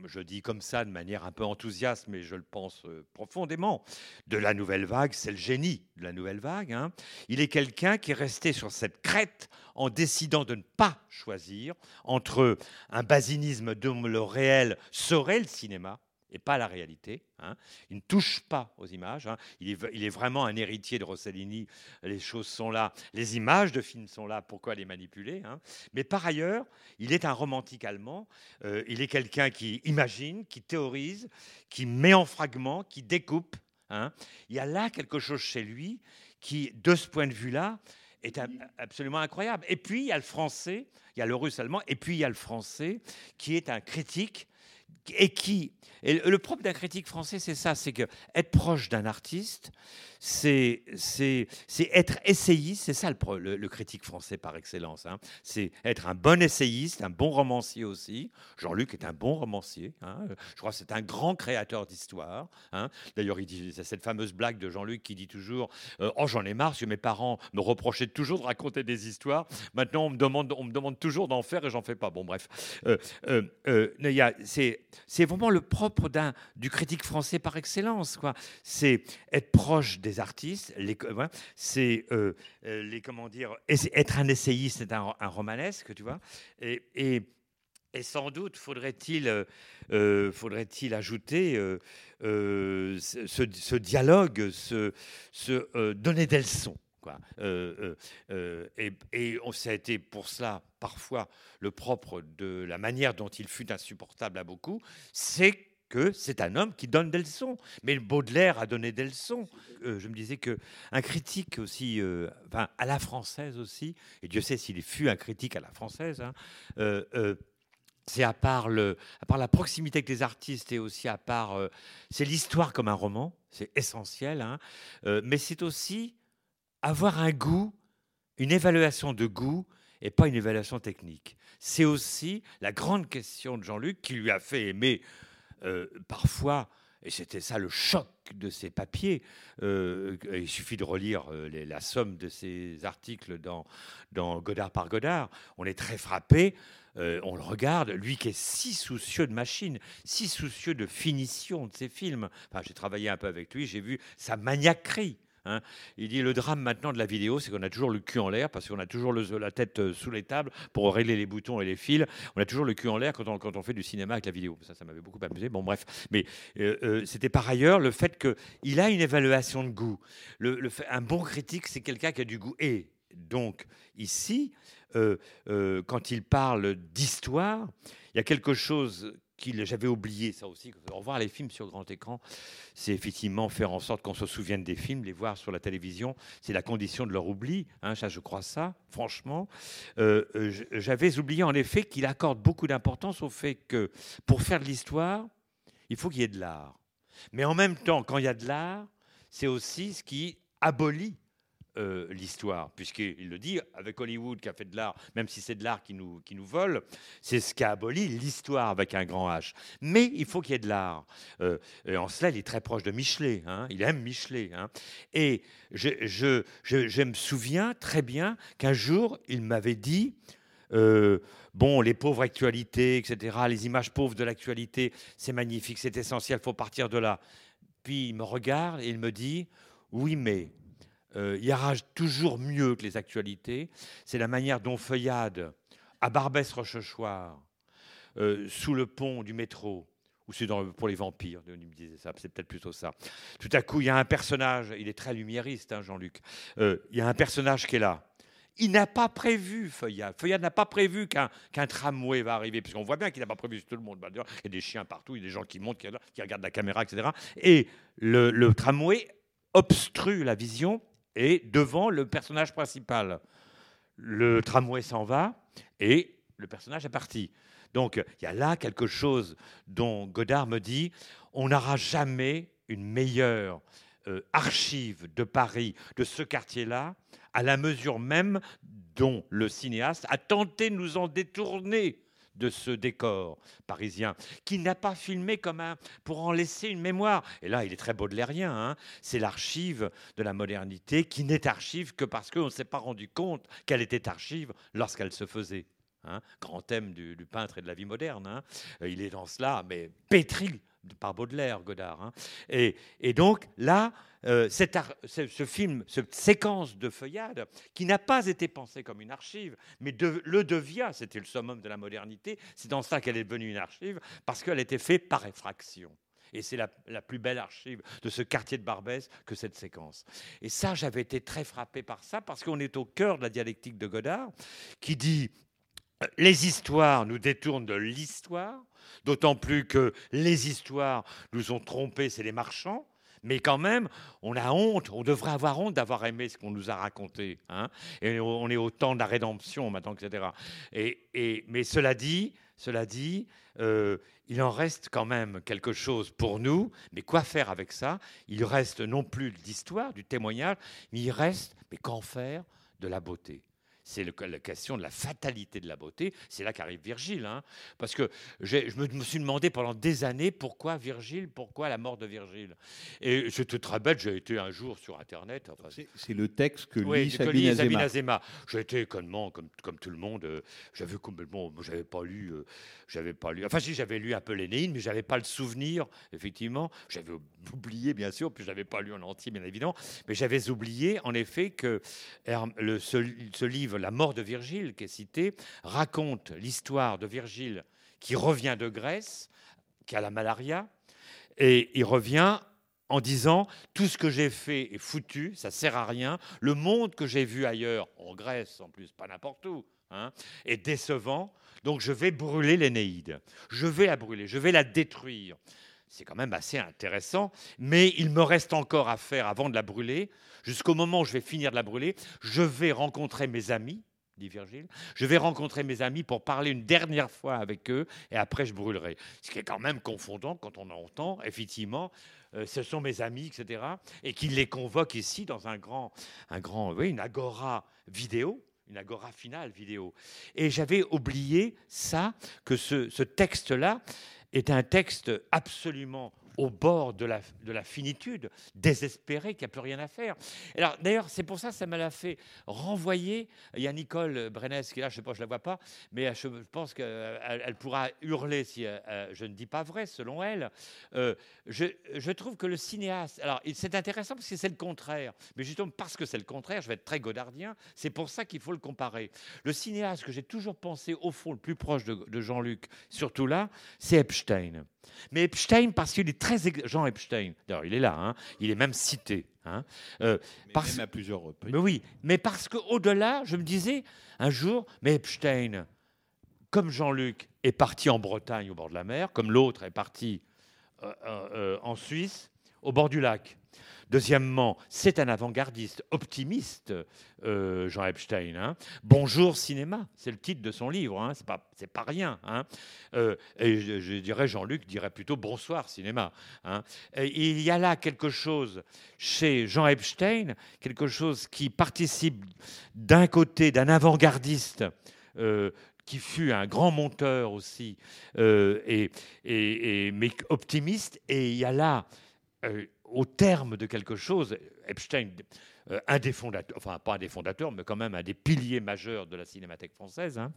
je dis comme ça de manière un peu enthousiaste, mais je le pense euh, profondément, de la nouvelle vague, c'est le génie de la nouvelle vague. hein. Il est quelqu'un qui est resté sur cette crête en décidant de ne pas choisir entre un basinisme dont le réel serait le cinéma et pas la réalité. hein. Il ne touche pas aux images. hein. Il, est, vraiment un héritier de Rossellini. Les choses sont là, les images de films sont là. Pourquoi les manipuler hein? Mais par ailleurs, il est un romantique allemand. Euh, il est quelqu'un qui imagine, qui théorise, qui met en fragments, qui découpe. Il y a là quelque chose chez lui qui, de ce point de vue-là, est absolument incroyable. Et puis, il y a le français, il y a le russe allemand, et puis il y a le français qui est un critique et qui et le propre d'un critique français c'est ça c'est que être proche d'un artiste c'est être essayiste c'est ça le, le- critique français par excellence hein. c'est être un bon essayiste un bon romancier aussi Jean-Luc est un bon romancier hein. je crois que c'est un grand créateur d'histoire hein. d'ailleurs il dit c'est cette fameuse blague de Jean-Luc qui dit toujours euh, oh j'en ai marre parce que mes parents me reprochaient toujours de raconter des histoires maintenant on me demande on me demande toujours d'en faire et j'en fais pas bon bref euh, euh, c'est c'est vraiment le propre d'un du critique français par excellence quoi c'est être proche des artistes c'est euh, euh, les comment dire être un essayiste être un, romanesque tu vois et, sans doute faudrait-il euh, faudrait-il ajouter ce, dialogue, ce, ce, donner des leçons. Quoi. Et et on, ça a été pour cela parfois le propre de la manière dont il fut insupportable à beaucoup, c'est que c'est un homme qui donne des leçons. Mais Baudelaire a donné des leçons. Euh, je me disais que un critique aussi, euh, à la française aussi, et Dieu sait s'il fut un critique à la française, hein, euh, c'est à part, à part la proximité avec les artistes et aussi à part, c'est l'histoire comme un roman, c'est essentiel, hein, mais c'est aussi avoir un goût, une évaluation de goût et pas une évaluation technique. C'est aussi la grande question de Jean-Luc qui lui a fait aimer euh, parfois, et c'était ça le choc de ses papiers, euh, il suffit de relire euh, la somme de ses articles dans, dans Godard par Godard, on est très frappé, on le regarde, lui qui est si soucieux de machine, si soucieux de finition de ses films. Enfin, j'ai travaillé un peu avec lui, j'ai vu sa maniaquerie hein. Il dit le drame maintenant de la vidéo, c'est qu'on a toujours le cul en l'air parce qu'on a toujours la tête euh, sous les tables pour régler les boutons et les fils. On a toujours le cul en l'air quand on, fait du cinéma avec la vidéo. Ça, ça m'avait beaucoup amusé. Bon, bref. Mais euh, euh, c'était par ailleurs le fait qu'il a une évaluation de goût. Un bon critique, c'est quelqu'un qui a du goût. Et donc, ici, quand il parle d'histoire, il y a quelque chose qu'il j'avais oublié ça aussi. Revoir les films sur grand écran, c'est effectivement faire en sorte qu'on se souvienne des films, les voir sur la télévision, c'est la condition de leur oubli. hein, ça, je crois ça, franchement. Euh, euh, J'avais oublié en effet qu'il accorde beaucoup d'importance au fait que pour faire de l'histoire, il faut qu'il y ait de l'art. Mais en même temps, quand il y a de l'art, c'est aussi ce qui abolit euh, l'histoire, puisqu'il le dit, avec Hollywood qui a fait de l'art, même si c'est de l'art qui nous, qui nous vole, c'est ce qui a aboli l'histoire avec un grand H. Mais il faut qu'il y ait de l'art. Euh, en cela, il est très proche de Michelet. hein, il aime Michelet. hein. Et je, je, je- je me souviens très bien qu'un jour, il m'avait dit, euh, bon, les pauvres actualités, etc., les images pauvres de l'actualité, c'est magnifique, c'est essentiel, il faut partir de là. Puis il me regarde et il me dit, oui, mais euh, il aura toujours mieux que les actualités. C'est la manière dont Feuillade, à Barbès-Rochechouart, euh, sous le pont du métro, ou c'est pour les vampires, il me disait ça, c'est peut-être plutôt ça. Tout à coup, il y a un personnage, il est très lumiériste, hein, Jean-Luc, Euh, il y a un personnage qui est là. Il n'a pas prévu, Feuillade. Feuillade n'a pas prévu qu'un tramway va arriver, puisqu'on voit bien qu'il n'a pas prévu tout le monde. Bah, il y a des chiens partout, il y a des gens qui montent, qui regardent la caméra, etc. Et le, le tramway obstrue la vision et devant le personnage principal. Le tramway s'en va et le personnage est parti. Donc il y a là quelque chose dont Godard me dit, on n'aura jamais une meilleure euh, archive de Paris, de ce quartier-là, à la mesure même dont le cinéaste a tenté de nous en détourner de ce décor parisien, qui n'a pas filmé comme un pour en laisser une mémoire. Et là, il est très baudelairien. hein. C'est l'archive de la modernité qui n'est archive que parce qu'on ne s'est pas rendu compte qu'elle était archive lorsqu'elle se faisait. Hein. Grand thème du, peintre et de la vie moderne. hein. Euh, Il est dans cela, mais pétri par Baudelaire, Godard. hein. Et, donc là, euh, ce, film, cette séquence de feuillade, qui n'a pas été pensée comme une archive, mais le devient, c'était le summum de la modernité, c'est dans ça qu'elle est devenue une archive, parce qu'elle était faite par effraction. Et c'est la, la plus belle archive de ce quartier de Barbès que cette séquence. Et ça, j'avais été très frappé par ça, parce qu'on est au cœur de la dialectique de Godard, qui dit les histoires nous détournent de l'histoire, d'autant plus que les histoires nous ont trompés, c'est les marchands. Mais quand même, on a honte, on devrait avoir honte d'avoir aimé ce qu'on nous a raconté. hein. Et on est au temps de la rédemption maintenant, etc. Et, mais cela dit, cela dit, euh, il en reste quand même quelque chose pour nous. Mais quoi faire avec ça? Il reste non plus d'histoire, du témoignage, mais il reste, mais qu'en faire de la beauté? C'est la question de la fatalité de la beauté. C'est là qu'arrive Virgile. hein. Parce que je me, me suis demandé pendant des années pourquoi Virgile, pourquoi la mort de Virgile. Et j'étais très bête, j'ai été un jour sur Internet. enfin, C'est- le texte que oui, lit Sabine. Sabine Azéma. J'ai été connement, comme, comme tout le monde. euh, j'avais complètement, j'avais pas lu, euh, j'avais pas lu. Enfin, si j'avais lu un peu l'Énéide, mais j'avais pas le souvenir, effectivement. J'avais oublié, bien sûr, puis j'avais pas lu en entier, bien évidemment. Mais j'avais oublié, en effet, que le, ce, ce livre, La mort de Virgile, qui est cité, raconte l'histoire de Virgile qui revient de Grèce, qui a la malaria, et il revient en disant tout ce que j'ai fait est foutu, ça sert à rien. Le monde que j'ai vu ailleurs, en Grèce en plus, pas n'importe où, hein, est décevant. Donc je vais brûler l'Énéide. Je vais la brûler, je vais la détruire. C'est quand même assez intéressant, mais il me reste encore à faire avant de la brûler. Jusqu'au moment où je vais finir de la brûler, je vais rencontrer mes amis, dit Virgile. Je vais rencontrer mes amis pour parler une dernière fois avec eux, et après je brûlerai. Ce qui est quand même confondant quand on entend, effectivement, euh, ce sont mes amis, etc., et qu'il les convoque ici dans un grand, un grand, oui, une agora vidéo, une agora finale vidéo. Et j'avais oublié ça, que ce, ce texte-là est un texte absolument au bord de la, de la finitude, désespéré, qu'il n'y a plus rien à faire. Alors, d'ailleurs, c'est pour ça que ça m'a fait renvoyer. Il y a Nicole Brenes qui est là, je ne sais pas, je la vois pas, mais je pense qu'elle elle pourra hurler si euh, je ne dis pas vrai, selon elle. Euh, je, je, trouve que le cinéaste. Alors, c'est intéressant parce que c'est le contraire. Mais justement, parce que c'est le contraire, je vais être très godardien, c'est pour ça qu'il faut le comparer. Le cinéaste que j'ai toujours pensé, au fond, le plus proche de, de Jean-Luc, surtout là, c'est Epstein. Mais Epstein, parce qu'il est très. Jean Epstein, d'ailleurs, il est là, hein, il est même cité. Hein, euh, parce... Même à plusieurs reprises. Mais oui, mais parce qu'au-delà, je me disais un jour, mais Epstein, comme Jean-Luc est parti en Bretagne au bord de la mer, comme l'autre est parti euh, euh, en Suisse, au bord du lac. Deuxièmement, c'est un avant-gardiste optimiste, euh, Jean Epstein. Hein. Bonjour cinéma, c'est le titre de son livre, hein. c'est pas rien. Hein. Euh, je, dirais Jean-Luc dirait plutôt bonsoir cinéma. Il y a là quelque chose chez Jean Epstein, quelque chose qui participe d'un côté d'un avant-gardiste. Euh, qui fut un grand monteur aussi, et, mais optimiste. Et il y a là au terme de quelque chose, Epstein, euh, un des fondateurs, enfin pas un des fondateurs, mais quand même un des piliers majeurs de la cinémathèque française, hein,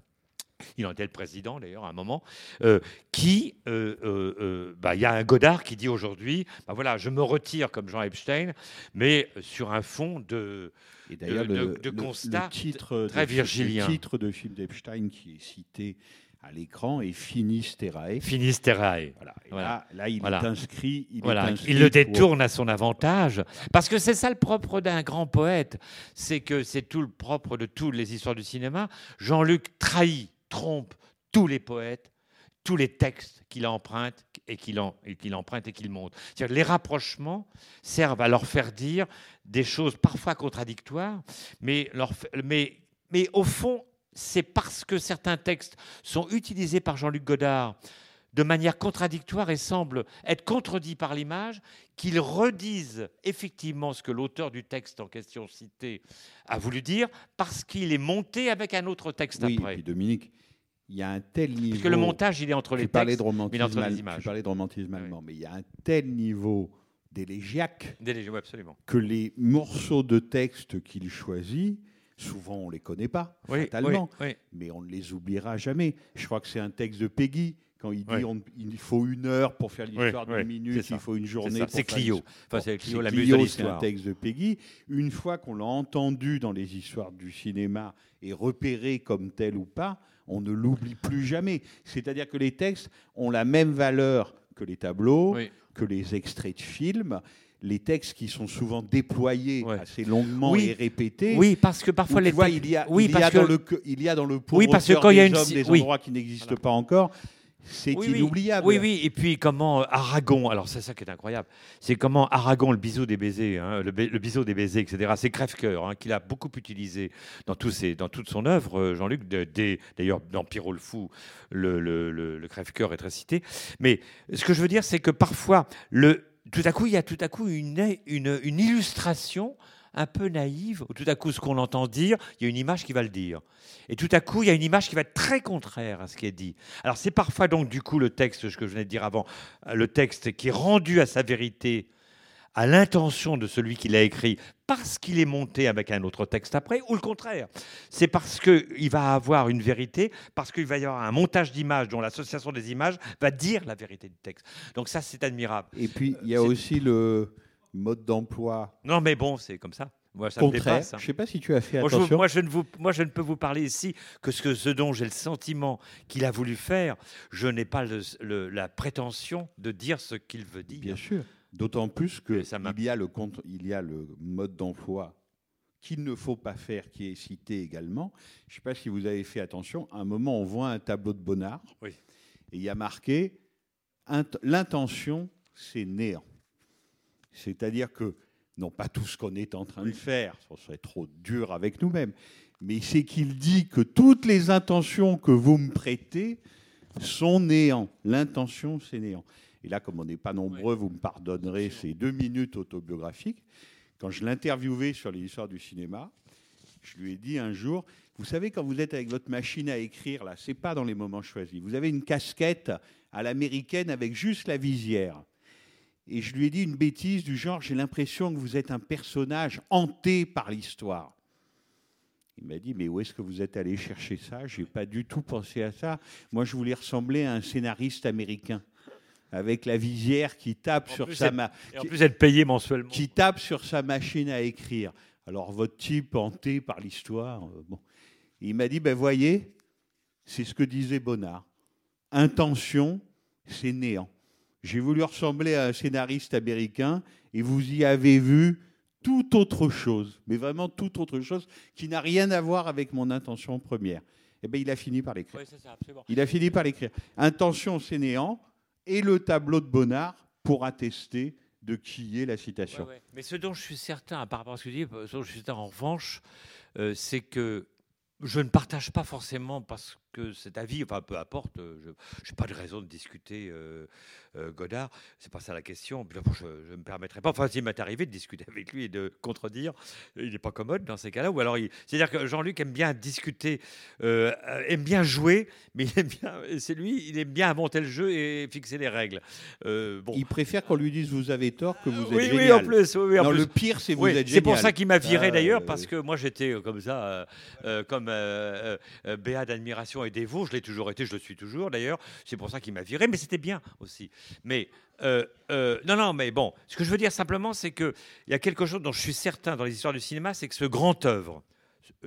il en était le président d'ailleurs à un moment, euh, qui, euh, bah, il y a un Godard qui dit aujourd'hui, bah, voilà, je me retire comme Jean Epstein, mais sur un fond de, et de, constat titre très virgilien. Le titre de film d'Epstein qui est cité à l'écran et Finisterae. Finisterae. Voilà. Là, il est inscrit. Il, il le détourne à son avantage. Parce que c'est ça le propre d'un grand poète. C'est que c'est tout le propre de toutes les histoires du cinéma. Jean-Luc trahit, trompe tous les poètes, tous les textes qu'il emprunte et qu'il emprunte et qu'il montre. Les rapprochements servent à leur faire dire des choses parfois contradictoires, mais, leur, mais, mais au fond c'est parce que certains textes sont utilisés par Jean-Luc Godard de manière contradictoire et semblent être contredits par l'image, qu'ils redisent effectivement ce que l'auteur du texte en question cité a voulu dire, parce qu'il est monté avec un autre texte oui, après. Et Dominique, il y a un tel niveau. Parce que le montage, il est entre les textes, de romantisme, entre les images. Tu parlais de romantisme allemand, mais il y a un tel niveau d'élégiaque absolument. que les morceaux de texte qu'il choisit Souvent, on ne les connaît pas, fatalement, mais on ne les oubliera jamais. Je crois que c'est un texte de Peggy, quand il dit il faut une heure pour faire l'histoire d'une minute, il faut une journée pour C'est Clio. Enfin, c'est Clio, la C'est un texte de Peggy. Une fois qu'on l'a entendu dans les histoires du cinéma et repéré comme tel ou pas, on ne l'oublie plus jamais. C'est-à-dire que les textes ont la même valeur que les tableaux, que les extraits de films les textes qui sont souvent déployés assez longuement et répétés. Oui, parce que parfois les vois, il y a, oui, il y a dans le il y a dans le oui, parce que quand il y a une... hommes, des endroits qui n'existent pas encore. C'est inoubliable. Oui, oui, et puis comment Aragon, alors c'est ça qui est incroyable, c'est comment Aragon, le bisou des baisers, hein, le, bisou des baisers, etc., c'est crève-cœur, hein, qu'il a beaucoup utilisé dans, tous ses, dans toute son œuvre, euh, Jean-Luc, d'ailleurs dans Pierrot le Fou, le, le, le crève-cœur est très cité. Mais ce que je veux dire, c'est que parfois, le, tout à coup, il y a tout à coup une, illustration un peu naïve, tout à coup, ce qu'on entend dire, il y a une image qui va le dire. Et tout à coup, il y a une image qui va être très contraire à ce qui est dit. Alors, c'est parfois donc, du coup, le texte, ce que je venais de dire avant, le texte qui est rendu à sa vérité à l'intention de celui qui l'a écrit parce qu'il est monté avec un autre texte après, ou le contraire. C'est parce qu'il va avoir une vérité, parce qu'il va y avoir un montage d'images dont l'association des images va dire la vérité du texte. Donc ça, c'est admirable. Et puis, il y a aussi le mode d'emploi. Non, mais bon, c'est comme ça. Moi, ça contraire. Hein. Je ne sais pas si tu as fait attention. Moi je, ne vous, moi, je ne peux vous parler ici que ce, que ce dont j'ai le sentiment qu'il a voulu faire. Je n'ai pas la prétention de dire ce qu'il veut dire. Bien sûr. D'autant plus qu'il y, a le il y a le mode d'emploi qu'il ne faut pas faire, qui est cité également. Je ne sais pas si vous avez fait attention, à un moment, on voit un tableau de Bonnard, oui. et il y a marqué l'intention, c'est néant. C'est-à-dire que, non pas tout ce qu'on est en train de faire, ce serait trop dur avec nous-mêmes, mais c'est qu'il dit que toutes les intentions que vous me prêtez sont néant. L'intention, c'est néant. Et là, comme on n'est pas nombreux, vous me pardonnerez ces deux minutes autobiographiques. Quand je l'interviewais sur les histoires du cinéma, je lui ai dit un jour, vous savez, quand vous êtes avec votre machine à écrire, là, c'est pas dans les moments choisis. Vous avez une casquette à l'américaine avec juste la visière. Et je lui ai dit une bêtise du genre J'ai l'impression que vous êtes un personnage hanté par l'histoire. Il m'a dit, mais où est-ce que vous êtes allé chercher ça? Je n'ai pas du tout pensé à ça. Moi, je voulais ressembler à un scénariste américain, avec la visière qui tape En sur plus, sa être- ma- Et en qui- plus, être payé mensuellement. qui tape sur sa machine à écrire. Alors, votre type hanté par l'histoire, euh, bon. Il m'a dit, ben voyez, c'est ce que disait Bonnard. Intention, c'est néant. J'ai voulu ressembler à un scénariste américain et vous y avez vu tout autre chose, mais vraiment tout autre chose qui n'a rien à voir avec mon intention première. Eh bien, il a fini par l'écrire. Oui. Il a fini par l'écrire. Intention, c'est néant, et le tableau de Bonnard pour attester de qui est la citation. Mais ce dont je suis certain, par rapport à ce que tu dis, ce dont je suis certain en revanche, euh, c'est que je ne partage pas forcément parce que cet avis, enfin peu importe, euh, je n'ai pas de raison de discuter euh, euh, Godard, c'est pas ça la question. Je ne me permettrai pas, enfin s'il m'est arrivé de discuter avec lui et de contredire, il n'est pas commode dans ces cas-là, ou alors c'est-à-dire que Jean-Luc aime bien discuter, euh, aime bien jouer, mais il aime bien, et c'est lui, il aime bien inventer le jeu et fixer les règles. Euh, bon. Il préfère qu'on lui dise vous avez tort que vous êtes oui, génial. oui, en plus, oui, en non, plus. le pire, c'est vous Oui, êtes c'est pour génial. ça qu'il m'a viré d'ailleurs, parce que moi j'étais comme ça, comme béat d'admiration et dévot. Je l'ai toujours été, je le suis toujours d'ailleurs. C'est pour ça qu'il m'a viré, mais c'était bien aussi. Mais euh, euh, non, non, mais bon, ce que je veux dire simplement, c'est qu'il y a quelque chose dont je suis certain dans les histoires du cinéma, c'est que ce grand œuvre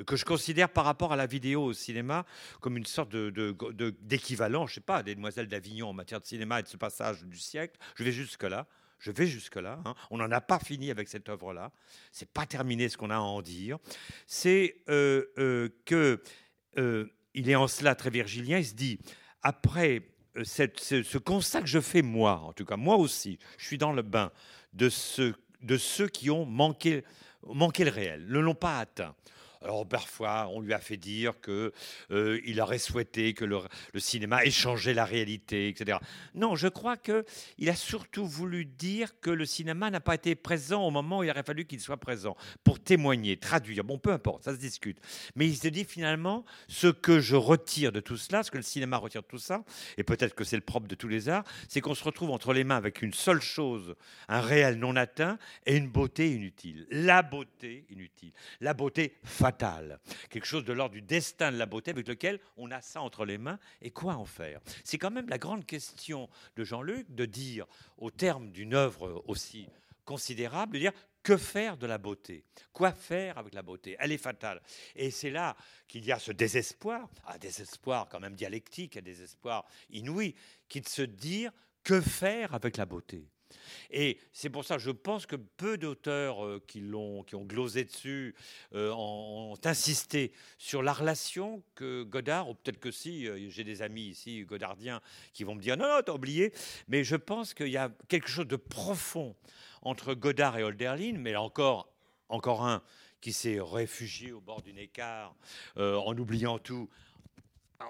que je considère par rapport à la vidéo au cinéma comme une sorte de, de- de- d'équivalent, je sais pas, des Demoiselles d'Avignon en matière de cinéma et de ce passage du siècle. Je vais jusque-là. Je vais jusque-là. hein. On n'en a pas fini avec cette œuvre-là. C'est pas terminé ce qu'on a à en dire. C'est euh, que il est en cela très virgilien. Il se dit après euh, ce, constat que je fais moi, en tout cas moi aussi, je suis dans le bain de, ce, de ceux qui ont manqué le réel, ne l'ont pas atteint. Alors parfois, on lui a fait dire que euh, il aurait souhaité que le, cinéma ait changé la réalité, etc. Non, je crois que il a surtout voulu dire que le cinéma n'a pas été présent au moment où il aurait fallu qu'il soit présent pour témoigner, traduire. Bon, peu importe, ça se discute. Mais il se dit finalement, ce que je retire de tout cela, ce que le cinéma retire de tout ça, et peut-être que c'est le propre de tous les arts, c'est qu'on se retrouve entre les mains avec une seule chose, un réel non atteint et une beauté inutile. La beauté inutile, la beauté fatale, quelque chose de l'ordre du destin de la beauté avec lequel on a ça entre les mains et quoi en faire. C'est quand même la grande question de Jean-Luc de dire, au terme d'une œuvre aussi considérable, de dire que faire de la beauté? Quoi faire avec la beauté? Elle est fatale. Et c'est là qu'il y a ce désespoir, un désespoir quand même dialectique, un désespoir inouï, qui de se dire que faire avec la beauté? Et c'est pour ça, je pense que peu d'auteurs euh, qui, l'ont, qui ont glosé dessus euh, ont, insisté sur la relation que Godard, ou peut-être que si, euh, j'ai des amis ici, godardiens, qui vont me dire non, non, t'as oublié, mais je pense qu'il y a quelque chose de profond entre Godard et Holderlin, mais là encore, encore un qui s'est réfugié au bord d'une écart en oubliant tout,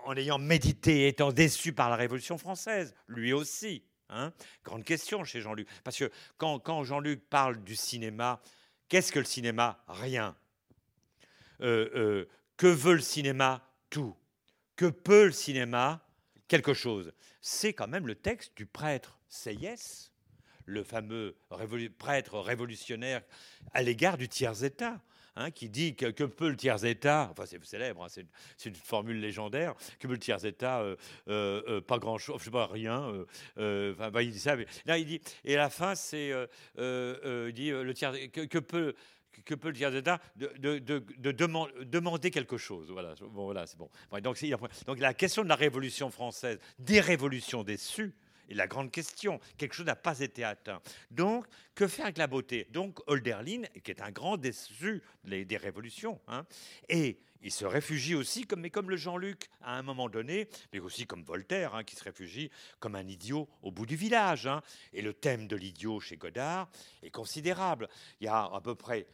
en ayant médité, étant déçu par la Révolution française, lui aussi. Hein. Grande question chez Jean-Luc. Parce que quand, Jean-Luc parle du cinéma, qu'est-ce que le cinéma? Rien. Euh, euh, que veut le cinéma? Tout. Que peut le cinéma? Quelque chose. C'est quand même le texte du prêtre Seyès, le fameux prêtre révolutionnaire à l'égard du tiers-État. Hein, qui dit que, peut le tiers-État, enfin c'est célèbre, hein, c'est une, formule légendaire, que peut le tiers-État, euh, euh, euh, pas grand-chose, je sais pas, rien, enfin, bah, il dit ça, là il dit, et à la fin c'est, il dit, le tiers, que, peut que peut le tiers-État de, de, de, de deman- demander quelque chose. Voilà, bon, voilà c'est bon. Donc, donc la question de la Révolution française, des révolutions déçues, la grande question. Quelque chose n'a pas été atteint. Donc, que faire avec la beauté? Donc, Holderlin, qui est un grand déçu des, des révolutions, hein, et il se réfugie aussi, comme, mais comme le Jean-Luc à un moment donné, mais aussi comme Voltaire, hein, qui se réfugie comme un idiot au bout du village. hein. Et le thème de l'idiot chez Godard est considérable. Il y a à peu près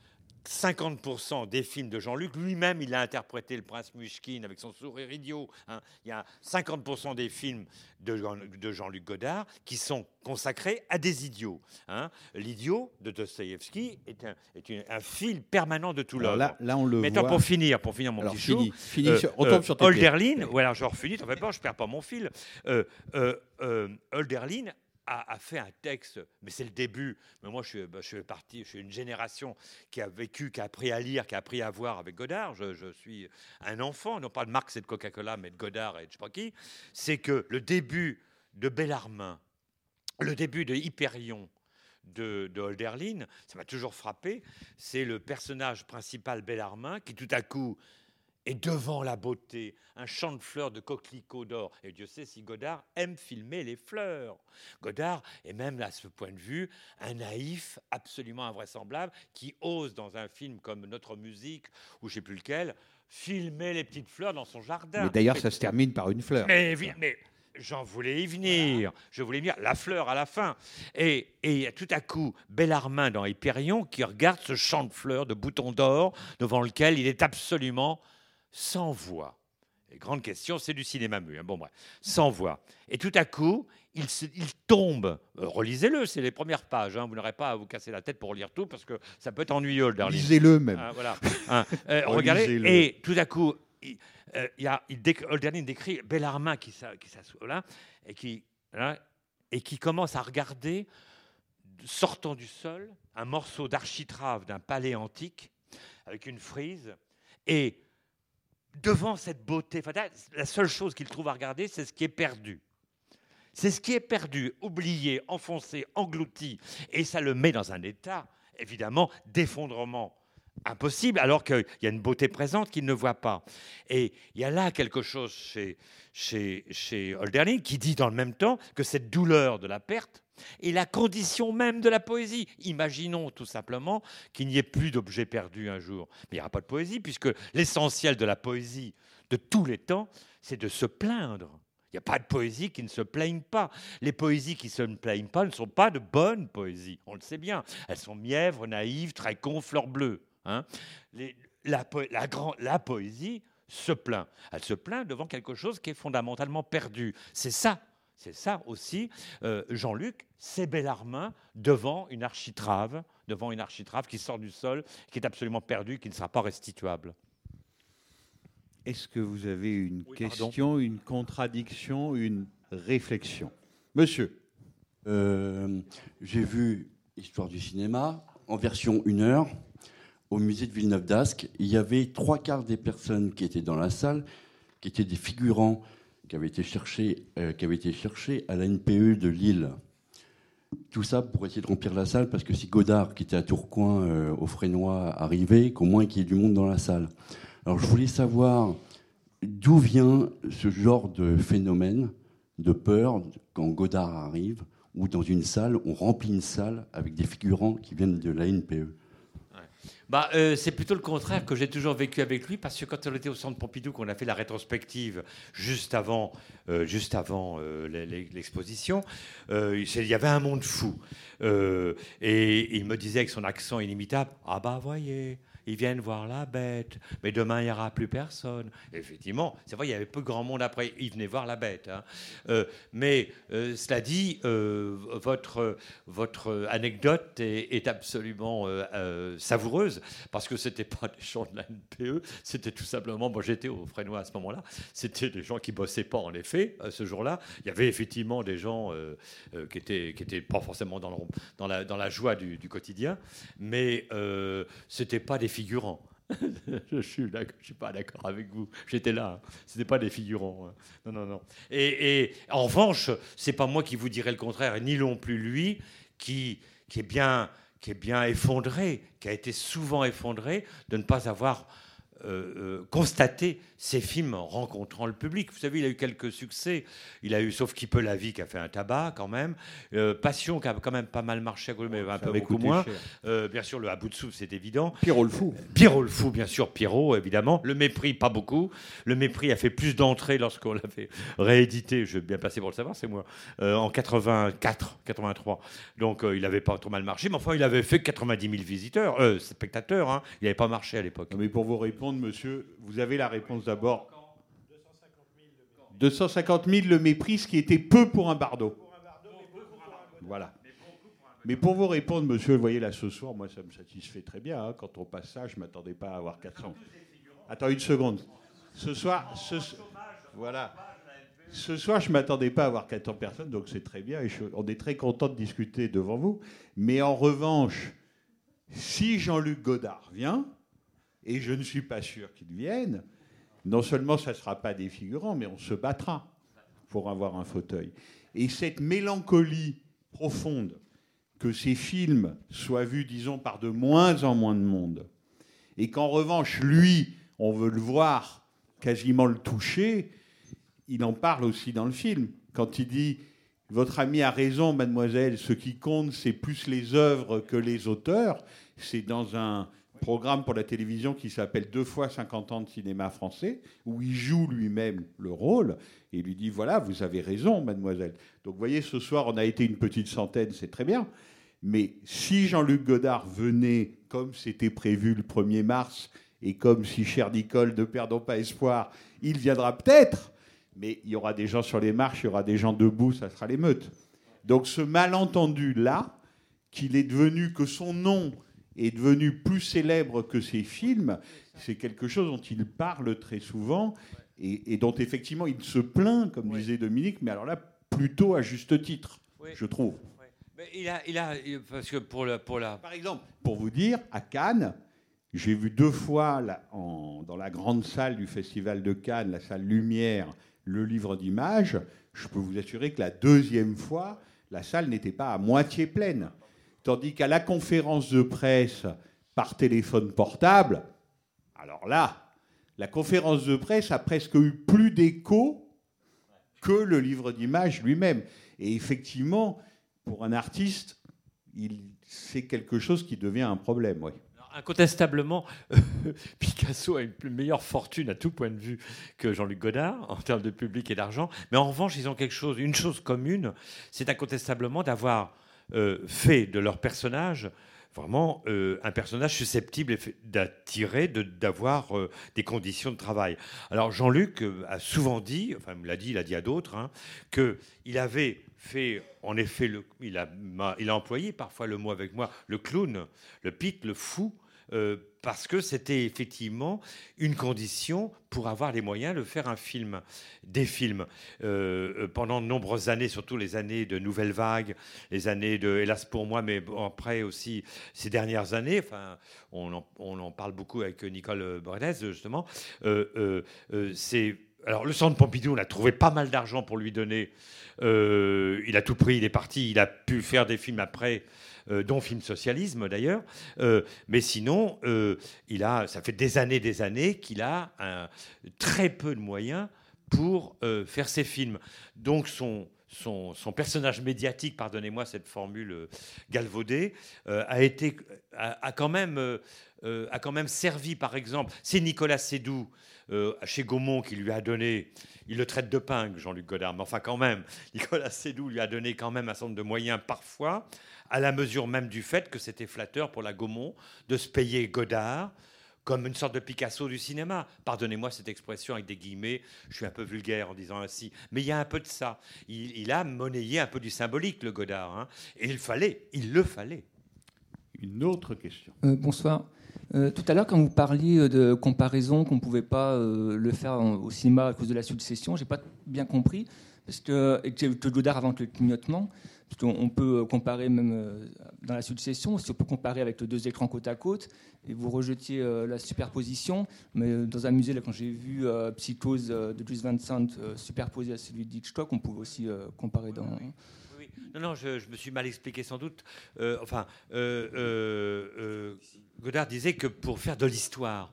50% des films de Jean-Luc, lui-même il a interprété le prince Mushkin avec son sourire idiot. hein. Il y a 50% des films de, Jean- de Jean-Luc Godard qui sont consacrés à des idiots. hein. L'idiot de Dostoïevski est, un, est une- un fil permanent de tout Alors l'œuvre. là, là, on le Mais voit. pour finir, pour finir mon Alors, petit fini, show, fini euh, sur- on tombe euh, sur tes. Holderlin, voilà, je refinis, t'en fais pas, je perds pas mon fil. Euh, euh, euh, Holderlin a, fait un texte, mais c'est le début. Mais moi, je suis, bah, je suis parti, je suis une génération qui a vécu, qui a appris à lire, qui a appris à voir avec Godard. Je, je suis un enfant, non pas de Marx et de Coca-Cola, mais de Godard et de je sais pas qui. C'est que le début de Bellarmin, le début de Hyperion, de, de Holderlin, ça m'a toujours frappé. C'est le personnage principal Bellarmin qui tout à coup est devant la beauté, un champ de fleurs de coquelicots d'or. Et Dieu sait si Godard aime filmer les fleurs. Godard est même, à ce point de vue, un naïf absolument invraisemblable qui ose, dans un film comme Notre musique, ou je ne sais plus lequel, filmer les petites fleurs dans son jardin. Mais d'ailleurs, ça se termine par une fleur. Mais, j'en voulais y venir. Je voulais y venir. La fleur à la fin. Et, et tout à coup, Bellarmin dans Hyperion qui regarde ce champ de fleurs, de boutons d'or, devant lequel il est absolument sans voix. Et grande question, c'est du cinéma muet. hein. Bon, bref, sans voix. Et tout à coup, il, se- il tombe. Euh, Relisez-le, c'est les premières pages. hein. Vous n'aurez pas à vous casser la tête pour lire tout parce que ça peut être ennuyeux, le Darling. Lisez-le même. Ah, voilà. Hein, euh, regardez, et tout à coup, il, euh, y a, il déc- Holderlin décrit Bellarmin qui s'a- qui s'assoit là et qui, là, et qui commence à regarder, sortant du sol, un morceau d'architrave d'un palais antique avec une frise. Et devant cette beauté, là, la seule chose qu'il trouve à regarder, c'est ce qui est perdu. C'est ce qui est perdu, oublié, enfoncé, englouti. Et ça le met dans un état, évidemment, d'effondrement impossible, alors qu'il y a une beauté présente qu'il ne voit pas. Et il y a là quelque chose chez, chez, chez qui dit dans le même temps que cette douleur de la perte est la condition même de la poésie. Imaginons tout simplement qu'il n'y ait plus d'objets perdus un jour. Mais il n'y aura pas de poésie, puisque l'essentiel de la poésie de tous les temps, c'est de se plaindre. Il n'y a pas de poésie qui ne se plaigne pas. Les poésies qui se ne plaignent pas ne sont pas de bonnes poésies. On le sait bien. Elles sont mièvres, naïves, très con, fleurs bleues. hein. La poésie se plaint. Elle se plaint devant quelque chose qui est fondamentalement perdu. C'est ça. C'est ça aussi, euh, Jean-Luc, c'est Bellarmin devant une architrave, devant une architrave qui sort du sol, qui est absolument perdue, qui ne sera pas restituable. Est-ce que vous avez une Oui, pardon. question, une contradiction, une réflexion? Monsieur, Euh, J'ai vu Histoire du cinéma en version 1 heure au musée de Villeneuve d'Ascq. Il y avait trois quarts des personnes qui étaient dans la salle, qui étaient des figurants euh, qui avaient été cherchés à la NPE de Lille. Tout ça pour essayer de remplir la salle, parce que si Godard, qui était à Tourcoing, euh, au Frénois, arrivait, qu'au moins qu'il y ait du monde dans la salle. Alors je voulais savoir d'où vient ce genre de phénomène de peur quand Godard arrive, ou dans une salle, on remplit une salle avec des figurants qui viennent de la NPE. Bah, euh, c'est plutôt le contraire que j'ai toujours vécu avec lui, parce que quand on était au Centre Pompidou, qu'on a fait la rétrospective juste avant, euh, avant euh, l'e- l'e- l'exposition, il y avait un monde fou. Et il me disait avec son accent inimitable, ah bah voyez, ils viennent voir la bête, mais demain il n'y aura plus personne. Effectivement, c'est vrai, il y avait peu grand monde après, ils venaient voir la bête. hein. Euh, mais euh, cela dit, euh, votre, votre anecdote est, absolument savoureuse parce que c'était pas des gens de la NPE, c'était tout simplement, moi j'étais au Frénois à ce moment-là, c'était des gens qui bossaient pas en effet ce jour-là. Il y avait effectivement des gens qui étaient qui étaient pas forcément dans, le- dans, la, dans la joie du, du quotidien, mais c'était pas des figurants. je suis d'accord- je suis pas d'accord avec vous. J'étais là. hein. C'était pas des figurants. hein. Non, non, non. Et, en revanche, c'est pas moi qui vous dirai le contraire, ni non plus lui, qui, qui est bien, qui est bien effondré, qui a été souvent effondré de ne pas avoir euh, euh, constaté ces films rencontrant le public. Vous savez, il a eu quelques succès. Il a eu, sauf qui peut la vie, qui a fait un tabac quand même. Euh, Passion, qui a quand même pas mal marché mais un peu beaucoup moins. Euh, bien sûr, le à bout de souffle, c'est évident. Pierrot le fou. Pierrot le fou, bien sûr, Pierrot, évidemment. Le mépris, pas beaucoup. Le mépris a fait plus d'entrées lorsqu'on l'avait réédité, je vais bien passer pour le savoir, c'est moi, euh, en 84, 83. Donc il n'avait pas trop mal marché, mais enfin il avait fait 90 000 visiteurs, spectateurs. hein. Il n'avait pas marché à l'époque. Mais pour vous répondre, monsieur, vous avez la réponse d'abord. 250 000 le mépris, ce qui était peu pour un bardeau. Voilà. Mais pour vous répondre, monsieur, vous voyez là ce soir, moi ça me satisfait très bien. hein. Quand on passe ça, je ne m'attendais pas à avoir 400. Attends une seconde. Ce soir, ce, voilà. Ce soir, je ne m'attendais pas à avoir 400 personnes, donc c'est très bien. On est très content de discuter devant vous. Mais en revanche, si Jean-Luc Godard vient, et je ne suis pas sûr qu'il vienne, non seulement ça ne sera pas des figurants, mais on se battra pour avoir un fauteuil. Et cette mélancolie profonde que ces films soient vus, disons, par de moins en moins de monde, et qu'en revanche, lui, on veut le voir, quasiment le toucher, il en parle aussi dans le film. Quand il dit Votre ami a raison, mademoiselle, ce qui compte, c'est plus les œuvres que les auteurs. C'est dans un programme pour la télévision qui s'appelle Deux fois 50 ans de cinéma français, où il joue lui-même le rôle, et lui dit Voilà, vous avez raison, mademoiselle. Donc vous voyez, ce soir, on a été une petite centaine, c'est très bien. Mais si Jean-Luc Godard venait, comme c'était prévu le 1er mars, et comme si, cher Nicole, ne perdons pas espoir, il viendra peut-être, mais il y aura des gens sur les marches, il y aura des gens debout, ça sera l'émeute. Donc ce malentendu-là, qu'il est devenu, que son nom est devenu plus célèbre que ses films, c'est quelque chose dont il parle très souvent et, et dont effectivement il se plaint, comme disait Dominique, mais alors là, plutôt à juste titre, Oui. je trouve. Mais il a, il a, parce que pour la, pour la, Par exemple, pour vous dire, à Cannes, j'ai vu deux fois là, en- dans la grande salle du Festival de Cannes, la salle Lumière, le livre d'images. Je peux vous assurer que la deuxième fois, la salle n'était pas à moitié pleine. Tandis qu'à la conférence de presse par téléphone portable, alors là, la conférence de presse a presque eu plus d'écho que le livre d'images lui-même. Et effectivement, pour un artiste, c'est quelque chose qui devient un problème. Oui. Incontestablement, Picasso a une meilleure fortune à tout point de vue que Jean-Luc Godard en termes de public et d'argent. Mais en revanche, ils ont quelque chose, une chose commune, c'est incontestablement d'avoir euh, fait de leur personnage vraiment euh, un personnage susceptible d'attirer, de- d'avoir euh, des conditions de travail. Alors Jean-Luc a souvent dit, enfin il l'a dit, il a dit à d'autres, hein, qu'il avait fait, en effet, le, il, a, il a employé parfois le mot avec moi, le clown, le pit, le fou, parce que c'était effectivement une condition pour avoir les moyens de faire un film, des films. Euh, euh, pendant de nombreuses années, surtout les années de Nouvelle Vague, les années de, hélas pour moi, mais après aussi ces dernières années, enfin, on en, parle beaucoup avec Nicole Bredez, justement, euh, c'est... Alors, le centre Pompidou, on a trouvé pas mal d'argent pour lui donner. Il a tout pris, il est parti, il a pu faire des films après, dont Film Socialisme d'ailleurs. Euh, mais sinon, euh, il a, ça fait des années, des années qu'il a un- très peu de moyens pour euh, faire ses films. Donc son, son, son personnage médiatique, pardonnez-moi cette formule euh, galvaudée, euh, a, été, a, quand même, euh, euh, a quand même servi, par exemple, c'est Nicolas Sédou euh, chez Gaumont qui lui a donné, il le traite de pingue, Jean-Luc Godard, mais enfin quand même, Nicolas Sédou lui a donné quand même un certain nombre de moyens parfois, à la mesure même du fait que c'était flatteur pour la Gaumont de se payer Godard comme une sorte de Picasso du cinéma. Pardonnez-moi cette expression avec des guillemets, je suis un peu vulgaire en disant ainsi, mais il y a un peu de ça. Il, il a monnayé un peu du symbolique, le Godard, hein. et il fallait, il le fallait. Une autre question. Euh, bonsoir. Euh, tout à l'heure, quand vous parliez euh, de comparaison, qu'on ne pouvait pas euh, le faire au cinéma à cause de la succession, j'ai pas bien compris. Parce que, et que que Godard invente le clignotement, on peut euh, comparer même euh, dans la succession, si on peut comparer avec les deux écrans côte à côte, et vous rejetiez euh, la superposition. Mais dans un musée, là, quand j'ai vu Psychose de Sant euh, superposé à celui d'Hitchcock, on pouvait aussi comparer dans. Oui. Non, non, je, me suis mal expliqué sans doute. Enfin, Godard disait que pour faire de l'histoire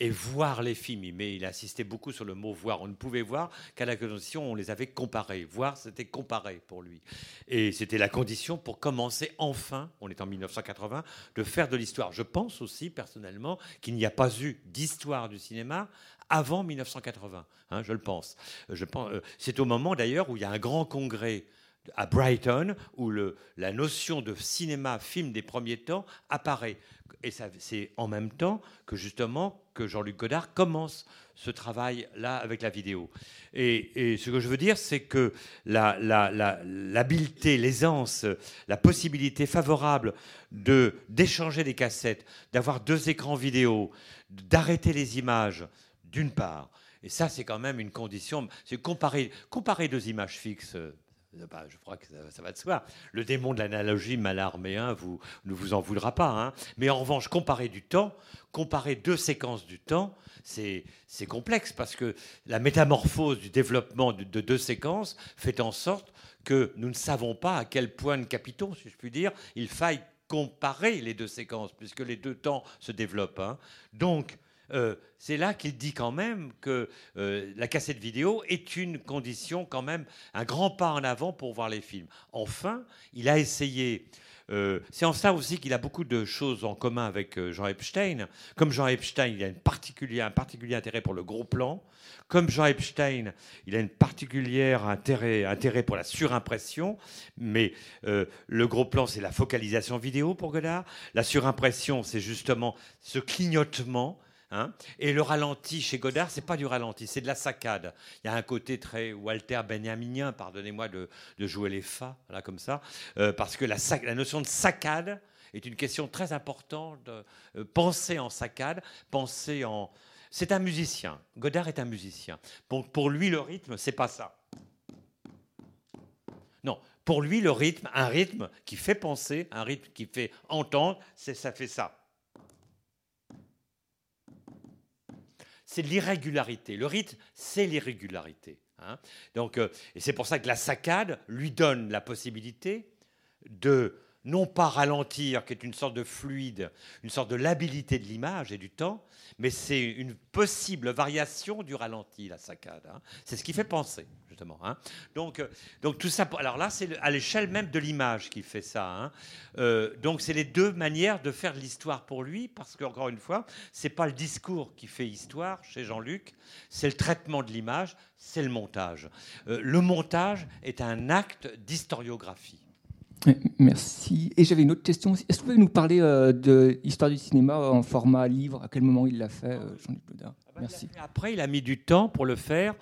et voir les films, mais il a insisté beaucoup sur le mot voir. On ne pouvait voir qu'à la condition on les avait comparés. Voir, c'était comparer pour lui. Et c'était la condition pour commencer enfin, on est en 1980, de faire de l'histoire. Je pense aussi, personnellement, qu'il n'y a pas eu d'histoire du cinéma avant 1980. hein, je le pense. Je pense euh, c'est au moment d'ailleurs où il y a un grand congrès à Brighton, où le, la notion de cinéma, film des premiers temps apparaît. Et c'est en même temps que justement que Jean-Luc Godard commence ce travail-là avec la vidéo. Et, ce que je veux dire, c'est que la- la- la- l'habileté, l'aisance, la possibilité favorable de d'échanger des cassettes, d'avoir deux écrans vidéo, d'arrêter les images, d'une part, Et ça, c'est quand même une condition. C'est comparer, comparer deux images fixes. Euh, bah, je crois que ça, va de soi. Le démon de l'analogie malarméen vous, ne vous en voudra pas. hein. Mais en revanche, comparer du temps, comparer deux séquences du temps, c'est complexe parce que la métamorphose du développement de, de deux séquences fait en sorte que nous ne savons pas à quel point de capitaux, si je puis dire, il faille comparer les deux séquences, puisque les deux temps se développent. hein. Donc, euh, c'est là qu'il dit quand même que euh, la cassette vidéo est une condition, quand même, un grand pas en avant pour voir les films. Enfin, il a essayé. euh, c'est en ça aussi qu'il a beaucoup de choses en commun avec Jean Epstein. Comme Jean Epstein, il a un particulier intérêt pour le gros plan. Comme Jean Epstein, il a une particulière intérêt, pour la surimpression. Mais le gros plan, c'est la focalisation vidéo pour Godard. La surimpression, c'est justement ce clignotement. Hein. Et le ralenti chez Godard, c'est pas du ralenti, c'est de la saccade. Il y a un côté très Walter Benjaminien, pardonnez-moi de, jouer les fa, là comme ça, euh, parce que la, notion de saccade est une question très importante. euh, penser en saccade, penser en. C'est un musicien. Godard est un musicien. Pour, pour lui, le rythme, c'est pas ça. Non, pour lui, le rythme, un rythme qui fait penser, un rythme qui fait entendre, ça fait ça. C'est l'irrégularité. Le rythme, c'est l'irrégularité. hein. Donc, euh, et c'est pour ça que la saccade lui donne la possibilité de non pas ralentir, qui est une sorte de fluide, une sorte de labilité de l'image et du temps, mais c'est une possible variation du ralenti, la saccade. hein. C'est ce qui fait penser, justement. hein. Donc, euh, donc tout ça. Alors là, c'est à l'échelle même de l'image qui fait ça. hein. Euh, donc c'est les deux manières de faire l'histoire pour lui, parce qu'encore une fois, c'est pas le discours qui fait histoire chez Jean-Luc, c'est le traitement de l'image, c'est le montage. Euh, le montage est un acte d'historiographie. Merci. Et j'avais une autre question aussi. Est-ce que vous pouvez nous parler euh, de l'histoire du cinéma en format livre? À quel moment il l'a fait, euh, Jean-Luc Godard Merci. Après, il a mis du temps pour le faire.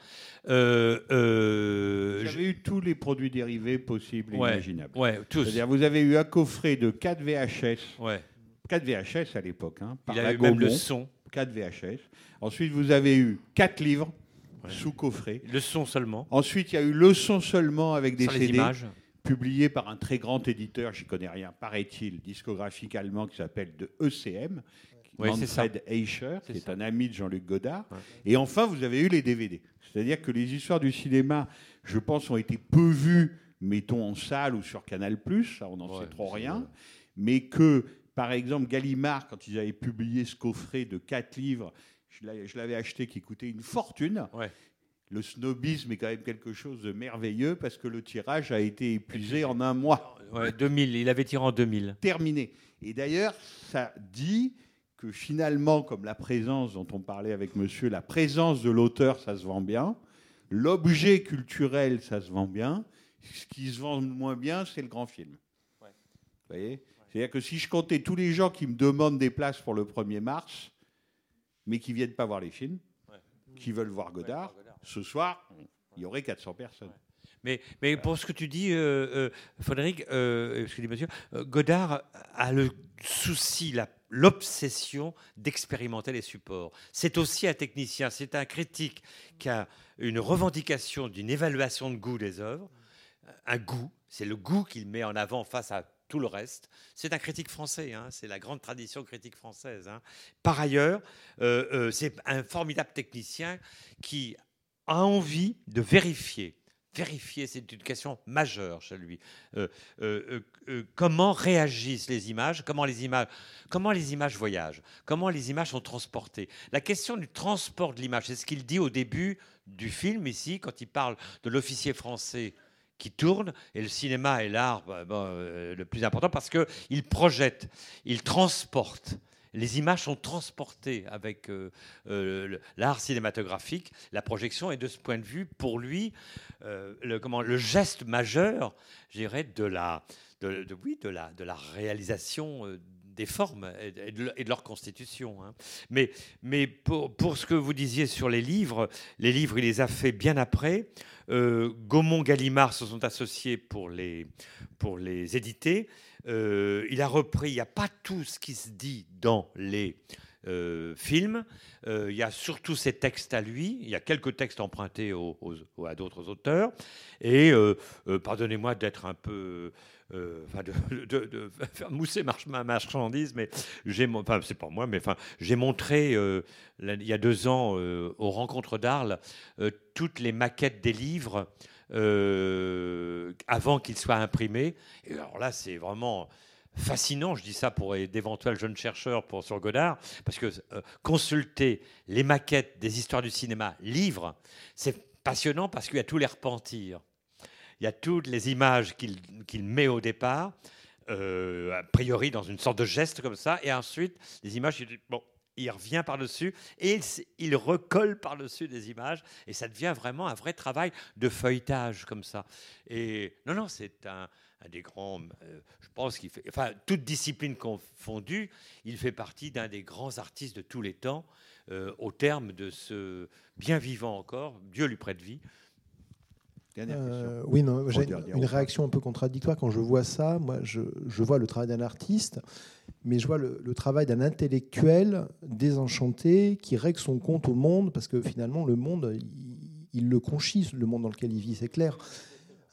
Euh, euh, Vous avez eu tous les produits dérivés possibles et Ouais, imaginables. ouais, tous. C'est-à-dire, vous avez eu un coffret de 4 VHS. Ouais. 4 VHS à l'époque. Hein, par Il a la eu même le son. 4 VHS. Ensuite, vous avez eu 4 livres sous coffret. Le son seulement. Ensuite, il y a eu le son seulement avec des Sans les CD. images. Publié par un très grand éditeur, j'y connais rien, paraît-il, discographique allemand qui s'appelle de ECM. Manfred Eicher, qui est ça. un ami de Jean-Luc Godard. Et enfin, vous avez eu les DVD. C'est-à-dire que les histoires du cinéma, je pense, ont été peu vues, mettons en salle ou sur Canal+, ça on n'en Ouais, sait trop rien, vrai. mais que, par exemple, Gallimard, quand ils avaient publié ce coffret de quatre livres, je l'avais- je l'avais acheté qui coûtait une fortune. Ouais. Le snobisme est quand même quelque chose de merveilleux parce que le tirage a été épuisé en un mois. Ouais, 2000, il avait tiré en 2000. Terminé. Et d'ailleurs, ça dit que finalement, comme la présence dont on parlait avec monsieur, la présence de l'auteur, ça se vend bien. L'objet culturel, ça se vend bien. Ce qui se vend moins bien, c'est le grand film. Vous voyez? C'est-à-dire que si je comptais tous les gens qui me demandent des places pour le 1er mars, mais qui viennent pas voir les films, qui veulent voir Godard, ce soir, il y aurait 400 personnes. Mais, mais pour ce que tu dis, euh, euh, Frédéric, euh, que dit monsieur, euh, Godard a le souci, l'obsession d'expérimenter les supports. C'est aussi un technicien, c'est un critique qui a une revendication d'une évaluation de goût des œuvres, un goût, c'est le goût qu'il met en avant face à tout le reste. C'est un critique français, hein, c'est la grande tradition critique française. hein. Par ailleurs, euh, euh, c'est un formidable technicien qui a envie de vérifier. Vérifier, c'est une question majeure chez lui. Euh, euh, euh, comment réagissent les images Comment les images, comment les images voyagent Comment les images sont transportées La question du transport de l'image, c'est ce qu'il dit au début du film ici, quand il parle de l'officier français qui tourne, et le cinéma est l'art le plus important parce qu'il projette, il transporte. Les images sont transportées avec euh, euh, l'art cinématographique, la projection, et de ce point de vue, pour lui, euh, le, geste majeur, je de la, de, la, réalisation des formes et de, leur constitution. hein. Mais, mais pour, pour ce que vous disiez sur les livres, les livres, il les a fait bien après. Euh, Gaumont Gallimard se sont associés pour les, pour les éditer. Euh, il a repris, il n'y a pas tout ce qui se dit dans les euh, film. Euh, il y a surtout ses textes à lui. Il y a quelques textes empruntés aux- à d'autres auteurs. Et pardonnez-moi d'être un peu. Euh, de, faire mousser ma marchandise, mais j'ai, enfin, c'est pas moi, mais j'ai montré euh, il y a deux ans euh, aux rencontres d'Arles toutes les maquettes des livres avant qu'ils soient imprimés. Et alors là, c'est vraiment fascinant, je dis ça pour d'éventuels jeunes chercheurs pour, sur Godard, parce que consulter les maquettes des histoires du cinéma, livres, c'est passionnant parce qu'il y a tous les repentirs. Il y a toutes les images qu'il met au départ, euh, a priori dans une sorte de geste comme ça, et ensuite les images, bon, il revient par-dessus et il, recolle par-dessus des images, et ça devient vraiment un vrai travail de feuilletage comme ça. Et non, non, c'est un, un des grands, euh, je pense qu'il fait, enfin, toute discipline confondue, il fait partie d'un des grands artistes de tous les temps, euh, au terme de ce bien vivant encore, Dieu lui prête vie. Euh, oui, non, j'ai une, réaction un peu contradictoire quand je vois ça. Moi, je, je vois le travail d'un artiste, mais je vois le, le travail d'un intellectuel désenchanté qui règle son compte au monde, parce que finalement, le monde, il, il le conchit, le monde dans lequel il vit, c'est clair.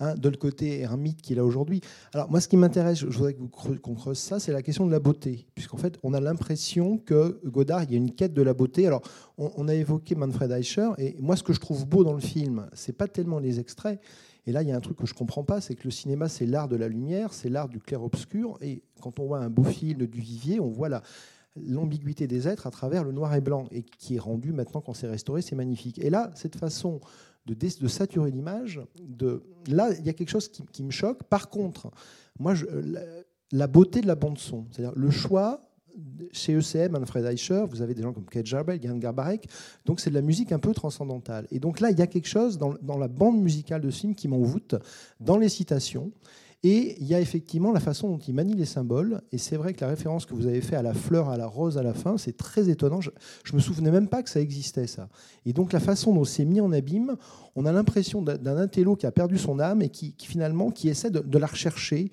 Hein, de le côté ermite qu'il a aujourd'hui. Alors moi, ce qui m'intéresse, je voudrais que vous creu- qu'on creuse ça, c'est la question de la beauté, puisqu'en fait, on a l'impression que Godard, il y a une quête de la beauté. Alors, on, a évoqué Manfred Eicher, et moi, ce que je trouve beau dans le film, c'est pas tellement les extraits. Et là, il y a un truc que je comprends pas, c'est que le cinéma, c'est l'art de la lumière, c'est l'art du clair-obscur, et quand on voit un beau film du Vivier, on voit la l'ambiguïté des êtres à travers le noir et blanc, et qui est rendu maintenant quand c'est restauré, c'est magnifique. Et là, cette façon de, saturer l'image, de là, il y a quelque chose qui, me choque. Par contre, moi, je- la, beauté de la bande son, c'est-à-dire le choix chez ECM, Manfred Eicher, vous avez des gens comme Kate Jarber, Yann Garbarek, donc c'est de la musique un peu transcendantale. Et donc là, il y a quelque chose dans, dans la bande musicale de ce film qui m'envoûte, dans les citations. Et il y a effectivement la façon dont il manie les symboles. Et c'est vrai que la référence que vous avez fait à la fleur, à la rose à la fin, c'est très étonnant. Je ne me souvenais même pas que ça existait, ça. Et donc la façon dont c'est mis en abîme, on a l'impression d'un intello qui a perdu son âme et qui, qui finalement qui essaie de, de la rechercher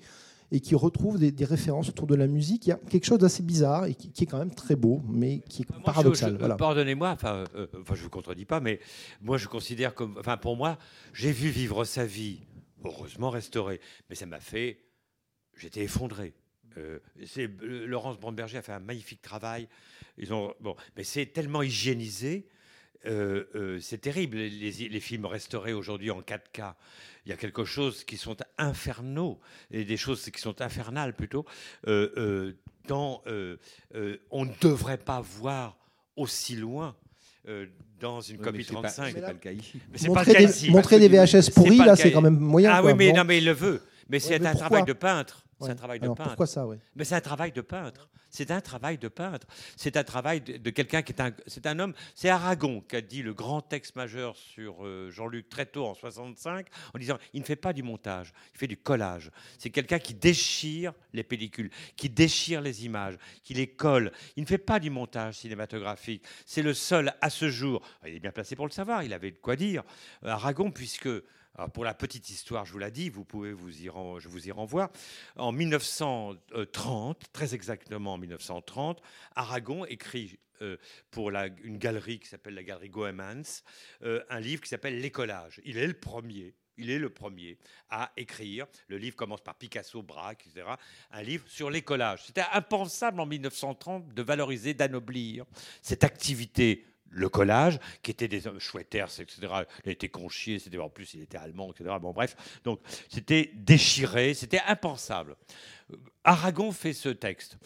et qui retrouve des, des références autour de la musique. Il y a quelque chose d'assez bizarre et qui, qui est quand même très beau, mais qui est Moi, paradoxal. voilà. Pardonnez-moi, enfin, euh, enfin, je vous contredis pas, mais moi, je considère comme, enfin, pour moi, j'ai vu vivre sa vie, heureusement restaurée, mais ça m'a fait, j'étais effondré. Euh, euh, Laurence Brandberger a fait un magnifique travail. Ils ont, bon, mais c'est tellement hygiénisé. euh, c'est terrible, les, films restaurés aujourd'hui en 4K. Il y a quelque chose qui sont infernaux, et des choses qui sont infernales plutôt. Dans, on ne devrait pas voir aussi loin euh, dans une Oui, copie c'est pas- 35. c'est pas le cas ici. Mais c'est Montrer pas le des- cas ici. montrer des VHS pourris, là, c'est quand même moyen, Ah quoi, oui, mais non, mais il le veut. Mais Ouais, c'est un travail de peintre. C'est un travail de peintre. pourquoi ça, ouais Mais c'est un travail de peintre. C'est un travail de peintre. C'est un travail de, de quelqu'un qui est un, c'est un homme. C'est Aragon qui a dit le grand texte majeur sur euh, Jean-Luc très tôt en 65, en disant il ne fait pas du montage, il fait du collage. C'est quelqu'un qui déchire les pellicules, qui déchire les images, qui les colle. Il ne fait pas du montage cinématographique. C'est le seul à ce jour. Il est bien placé pour le savoir. Il avait de quoi dire. Euh, Aragon, puisque pour la petite histoire, je vous l'ai dit, vous pouvez vous y je vous y renvoie. En 1930, très exactement en 1930, Aragon écrit euh, pour une galerie qui s'appelle la galerie Goemans euh, un livre qui s'appelle Les collages. Il est le premier. Il est le premier à écrire. Le livre commence par Picasso, Braque, etc. Un livre sur les collages. C'était impensable en 1930 de valoriser, d'anoblir cette activité le collage, qui était des hommes chouetters, etc. Il était conchier, c'était en plus il était allemand, etc. Bon bref, donc c'était déchiré, c'était impensable. Aragon fait ce texte.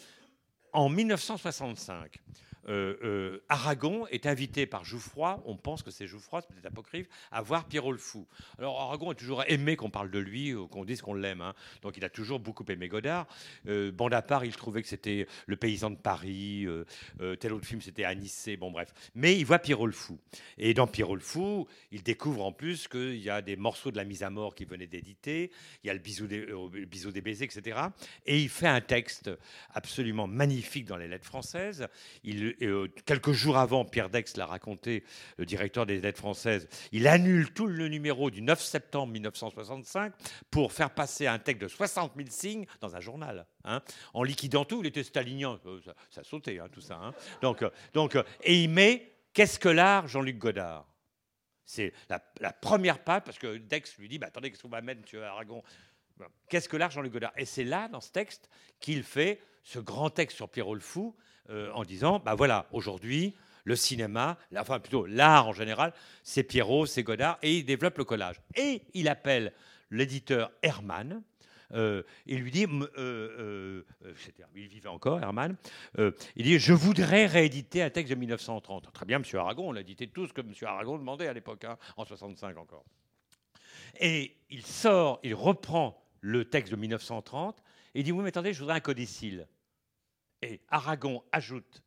En 1965, euh, euh, Aragon est invité par Jouffroy, on pense que c'est Jouffroy, c'est peut-être apocryphe, à voir Pierrot le Fou. Alors Aragon a toujours aimé qu'on parle de lui, ou qu'on dise qu'on l'aime, hein. donc il a toujours beaucoup aimé Godard. Euh, bande à part, il trouvait que c'était Le Paysan de Paris, euh, euh, tel autre film c'était Anissé, bon bref. Mais il voit Pierrot le Fou. Et dans Pierrot le Fou, il découvre en plus qu'il y a des morceaux de la mise à mort qui venaient d'éditer, il y a le bisou des, euh, le bisou des baisers, etc. Et il fait un texte absolument magnifique dans les lettres françaises. Il, et, euh, quelques jours avant, Pierre Dex l'a raconté, le directeur des aides françaises, il annule tout le numéro du 9 septembre 1965 pour faire passer un texte de 60 000 signes dans un journal. hein. en liquidant tout, il était stalinien, euh, ça, ça sautait hein, tout ça. hein. Donc, euh, donc, et il met Qu'est-ce que l'art, Jean-Luc Godard C'est la, première page, parce que Dex lui dit bah, Attendez, qu'est-ce qu'on m'amène, monsieur Aragon? Qu'est-ce que l'art, Jean-Luc Godard Et c'est là, dans ce texte, qu'il fait ce grand texte sur Pierrot le Fou, euh, en disant bah voilà, aujourd'hui, le cinéma, la- enfin plutôt l'art en général, c'est Pierrot, c'est Godard, et il développe le collage. Et il appelle l'éditeur Hermann. euh, il lui dit, euh, il vivait encore, Hermann, euh, il dit, je voudrais rééditer un texte de 1930. Très bien, Monsieur Aragon, on l'a édité tout ce que Monsieur Aragon demandait à l'époque, hein, en 65 encore. Et il sort, il reprend le texte de 1930 et il dit Oui, mais attendez, je voudrais un codicile. Et Aragon ajoute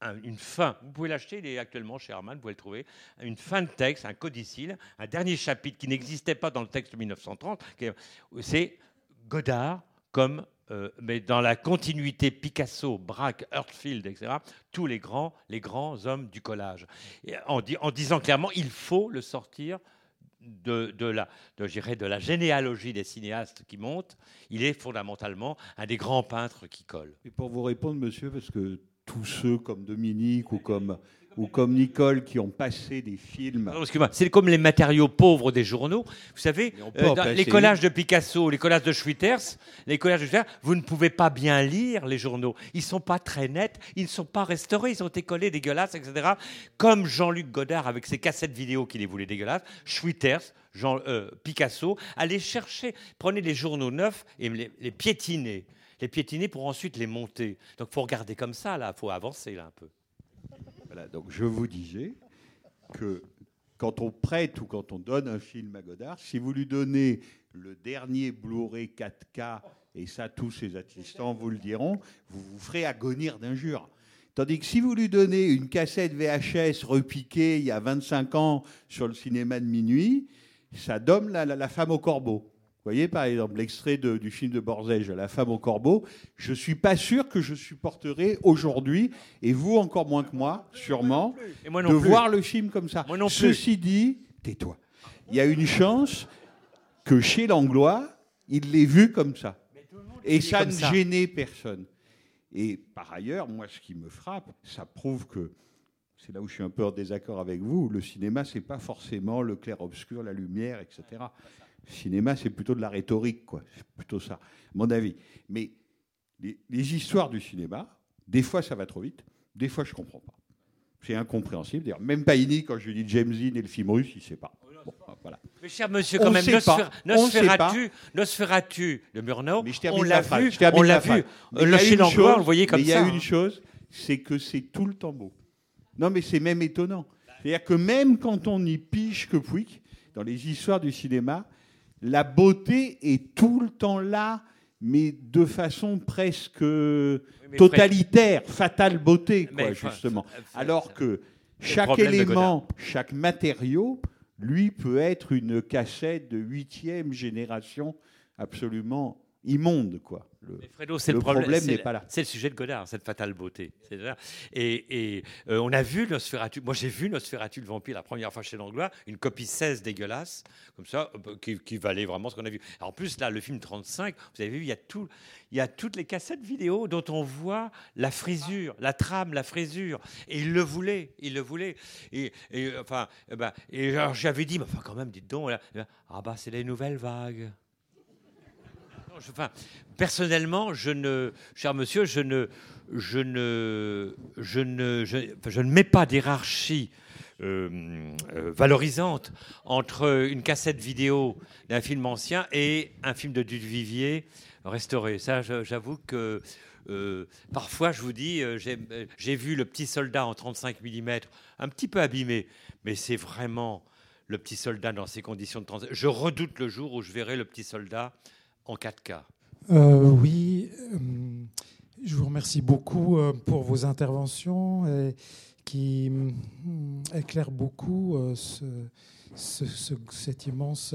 un- une fin, vous pouvez l'acheter, il est actuellement chez Hermann, vous pouvez le trouver, une fin de texte, un codicile, un dernier chapitre qui n'existait pas dans le texte de 1930, qui est- c'est Godard comme. euh, mais dans la continuité Picasso, Braque, Heartfield, etc., tous les grands, les grands hommes du collage. En, en disant clairement, il faut le sortir de, la, de, la généalogie des cinéastes qui montent, il est fondamentalement un des grands peintres qui collent. Et pour vous répondre, monsieur, parce que tous ceux comme Dominique ou comme, ou comme Nicole qui ont passé des films. Excuse-moi, C'est comme les matériaux pauvres des journaux. Vous savez, peut euh, dans les collages de Picasso, les collages de Schwitters, les collages de Schwitters, vous ne pouvez pas bien lire les journaux. Ils ne sont pas très nets, ils ne sont pas restaurés, ils ont été collés dégueulasses, etc. Comme Jean-Luc Godard avec ses cassettes vidéo qu'il les voulait dégueulasses, Schwitters, Jean, euh, Picasso, allez chercher, prenez les journaux neufs et les, les piétiner. Les piétiner pour ensuite les monter. Donc il faut regarder comme ça, là, il faut avancer là un peu. Donc je vous disais que quand on prête ou quand on donne un film à Godard, si vous lui donnez le dernier Blu-ray 4K, et ça tous ses assistants vous le diront, vous vous ferez agonir d'injures. Tandis que si vous lui donnez une cassette VHS repiquée il y a 25 ans sur le cinéma de minuit, ça donne la, la- la femme au corbeau. Vous voyez, par exemple, l'extrait du film de Borzège, La femme au corbeau. Je ne suis pas sûr que je supporterai aujourd'hui, et vous encore moins que moi, sûrement, Et moi non de plus. voir le film comme ça. Moi non plus. Ceci dit, tais-toi. Il y a une chance que chez Langlois, il l'ait vu comme ça. Et ça ne ça. gênait personne. Et par ailleurs, moi, ce qui me frappe, ça prouve que c'est là où je suis un peu en désaccord avec vous. Le cinéma, c'est pas forcément le clair-obscur, la lumière, etc. Le cinéma, c'est plutôt de la rhétorique, quoi. C'est plutôt ça, à mon avis. Mais les, les histoires du cinéma, des fois, ça va trop vite. Des fois, je comprends pas. C'est incompréhensible. D'ailleurs, même Paini, quand je lui dis James Dean et le film russe, il ne sait pas. Bon, voilà. Mais cher monsieur, On quand même, sait pas. Nosfer- On sait Nosferatu, Nosferatu de Murnau, Mais je termine on la vu, on la vu. Y Le chose- on le voyait comme mais Il y ça. a hein. une chose, c'est que c'est tout le temps beau. Non, mais c'est même étonnant. C'est-à-dire que même quand on n'y pige que Pouic, dans les histoires du cinéma, la beauté est tout le temps là, mais de façon presque totalitaire, fatale beauté, quoi, justement. Alors que chaque élément, chaque matériau, lui, peut être une cassette de huitième génération absolument immonde, quoi. Le, Fredo, le le problème, n'est pas là. C'est le sujet de Godard, cette fatale beauté. Et, et, euh, on a vu Nosferatu. Moi, j'ai vu Nosferatu le vampire la première fois chez Langlois, une copie 16 dégueulasse, comme ça, euh, qui, qui valait vraiment ce qu'on a vu. Alors, en plus, là, le film 35, vous avez vu, il y a tout, il y a toutes les cassettes vidéo dont on voit la frisure, la trame, la frisure. Et il le voulait, il le voulait. Et, et, euh, enfin, eh ben, et j'avais dit, mais enfin, quand même, dites donc, là, ah bah, c'est les nouvelles vagues. Personnellement, cher monsieur, je ne, mets pas d'hierarchie euh, euh, valorisante entre une cassette vidéo d'un film ancien et un film de Duvivier restauré. Ça, j'avoue que euh, parfois, je vous dis, j'ai j'ai vu le petit soldat en 35 mm, un petit peu abîmé, mais c'est vraiment le petit soldat dans ces conditions de transit. Je redoute le jour où je verrai le petit soldat en 4K. Euh, oui, euh, je vous remercie beaucoup euh, pour vos interventions qui éclairent beaucoup ce, ce- ce- cet immense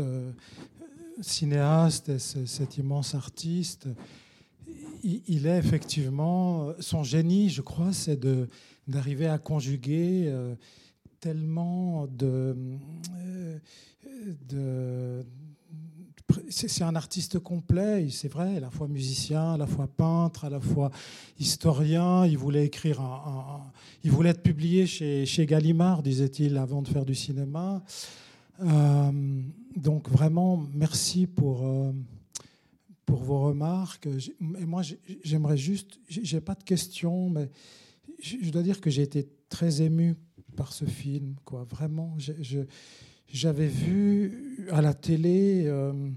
cinéaste et ce- cet immense artiste. Il, est effectivement, son génie, je crois, c'est d'arriver à conjuguer tellement de c'est un artiste complet, c'est vrai, à la fois musicien, à la fois peintre, à la fois historien. Il voulait écrire, il voulait être publié chez, chez Gallimard, disait-il, avant de faire du cinéma. Euh, donc vraiment, merci pour euh, pour vos remarques. Et moi, j'aimerais juste, j'ai pas de questions, mais je dois dire que j'ai été très ému par ce film, quoi. Vraiment, j'avais vu à la télé, euh,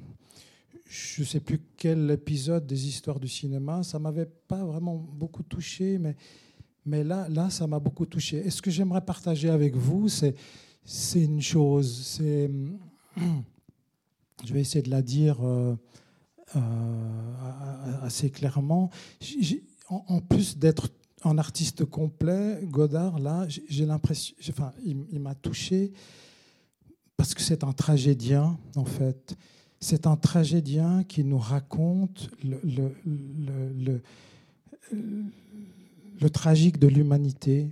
je ne sais plus quel épisode des histoires du cinéma, ça m'avait pas vraiment beaucoup touché, mais, mais là, là, ça m'a beaucoup touché. Et ce que j'aimerais partager avec vous, c'est, c'est une chose, c'est, je vais essayer de la dire euh, euh, assez clairement. en, plus d'être un artiste complet, Godard, là, j'ai l'impression, enfin, il m'a touché parce que c'est un tragédien, en fait. C'est un tragédien qui nous raconte le, tragique de l'humanité,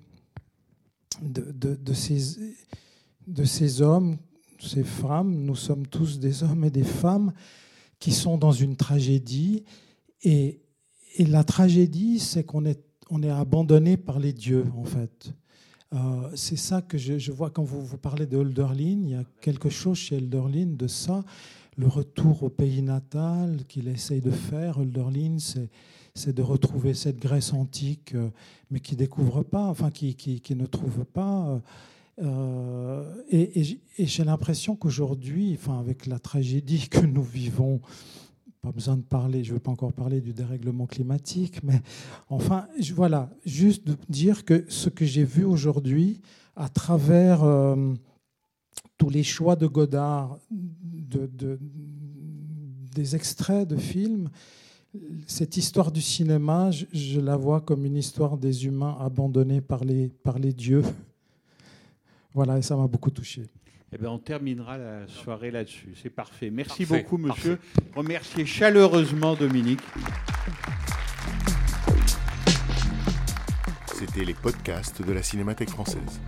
de, ces, hommes, ces femmes, nous sommes tous des hommes et des femmes qui sont dans une tragédie. Et, la tragédie, c'est qu'on est, on est abandonné par les dieux, en fait. Euh, c'est ça que je, vois quand vous, parlez de Hölderlin. Il y a quelque chose chez Hölderlin de ça. Le retour au pays natal qu'il essaye de faire, Hölderlin, c'est de retrouver cette Grèce antique, euh, mais qui découvre pas, enfin qui, ne trouve pas. Euh, et, et j'ai l'impression qu'aujourd'hui, enfin avec la tragédie que nous vivons pas besoin de parler, je ne veux pas encore parler du dérèglement climatique, mais enfin, voilà, juste de dire que ce que j'ai vu aujourd'hui, à travers euh, tous les choix de Godard, de, des extraits de films, cette histoire du cinéma, je, la vois comme une histoire des humains abandonnés par les, par les dieux. Voilà, et ça m'a beaucoup touché. Eh ben, on terminera la soirée là-dessus. C'est parfait. Merci beaucoup, monsieur. Remerciez chaleureusement Dominique. C'était les podcasts de la Cinémathèque française.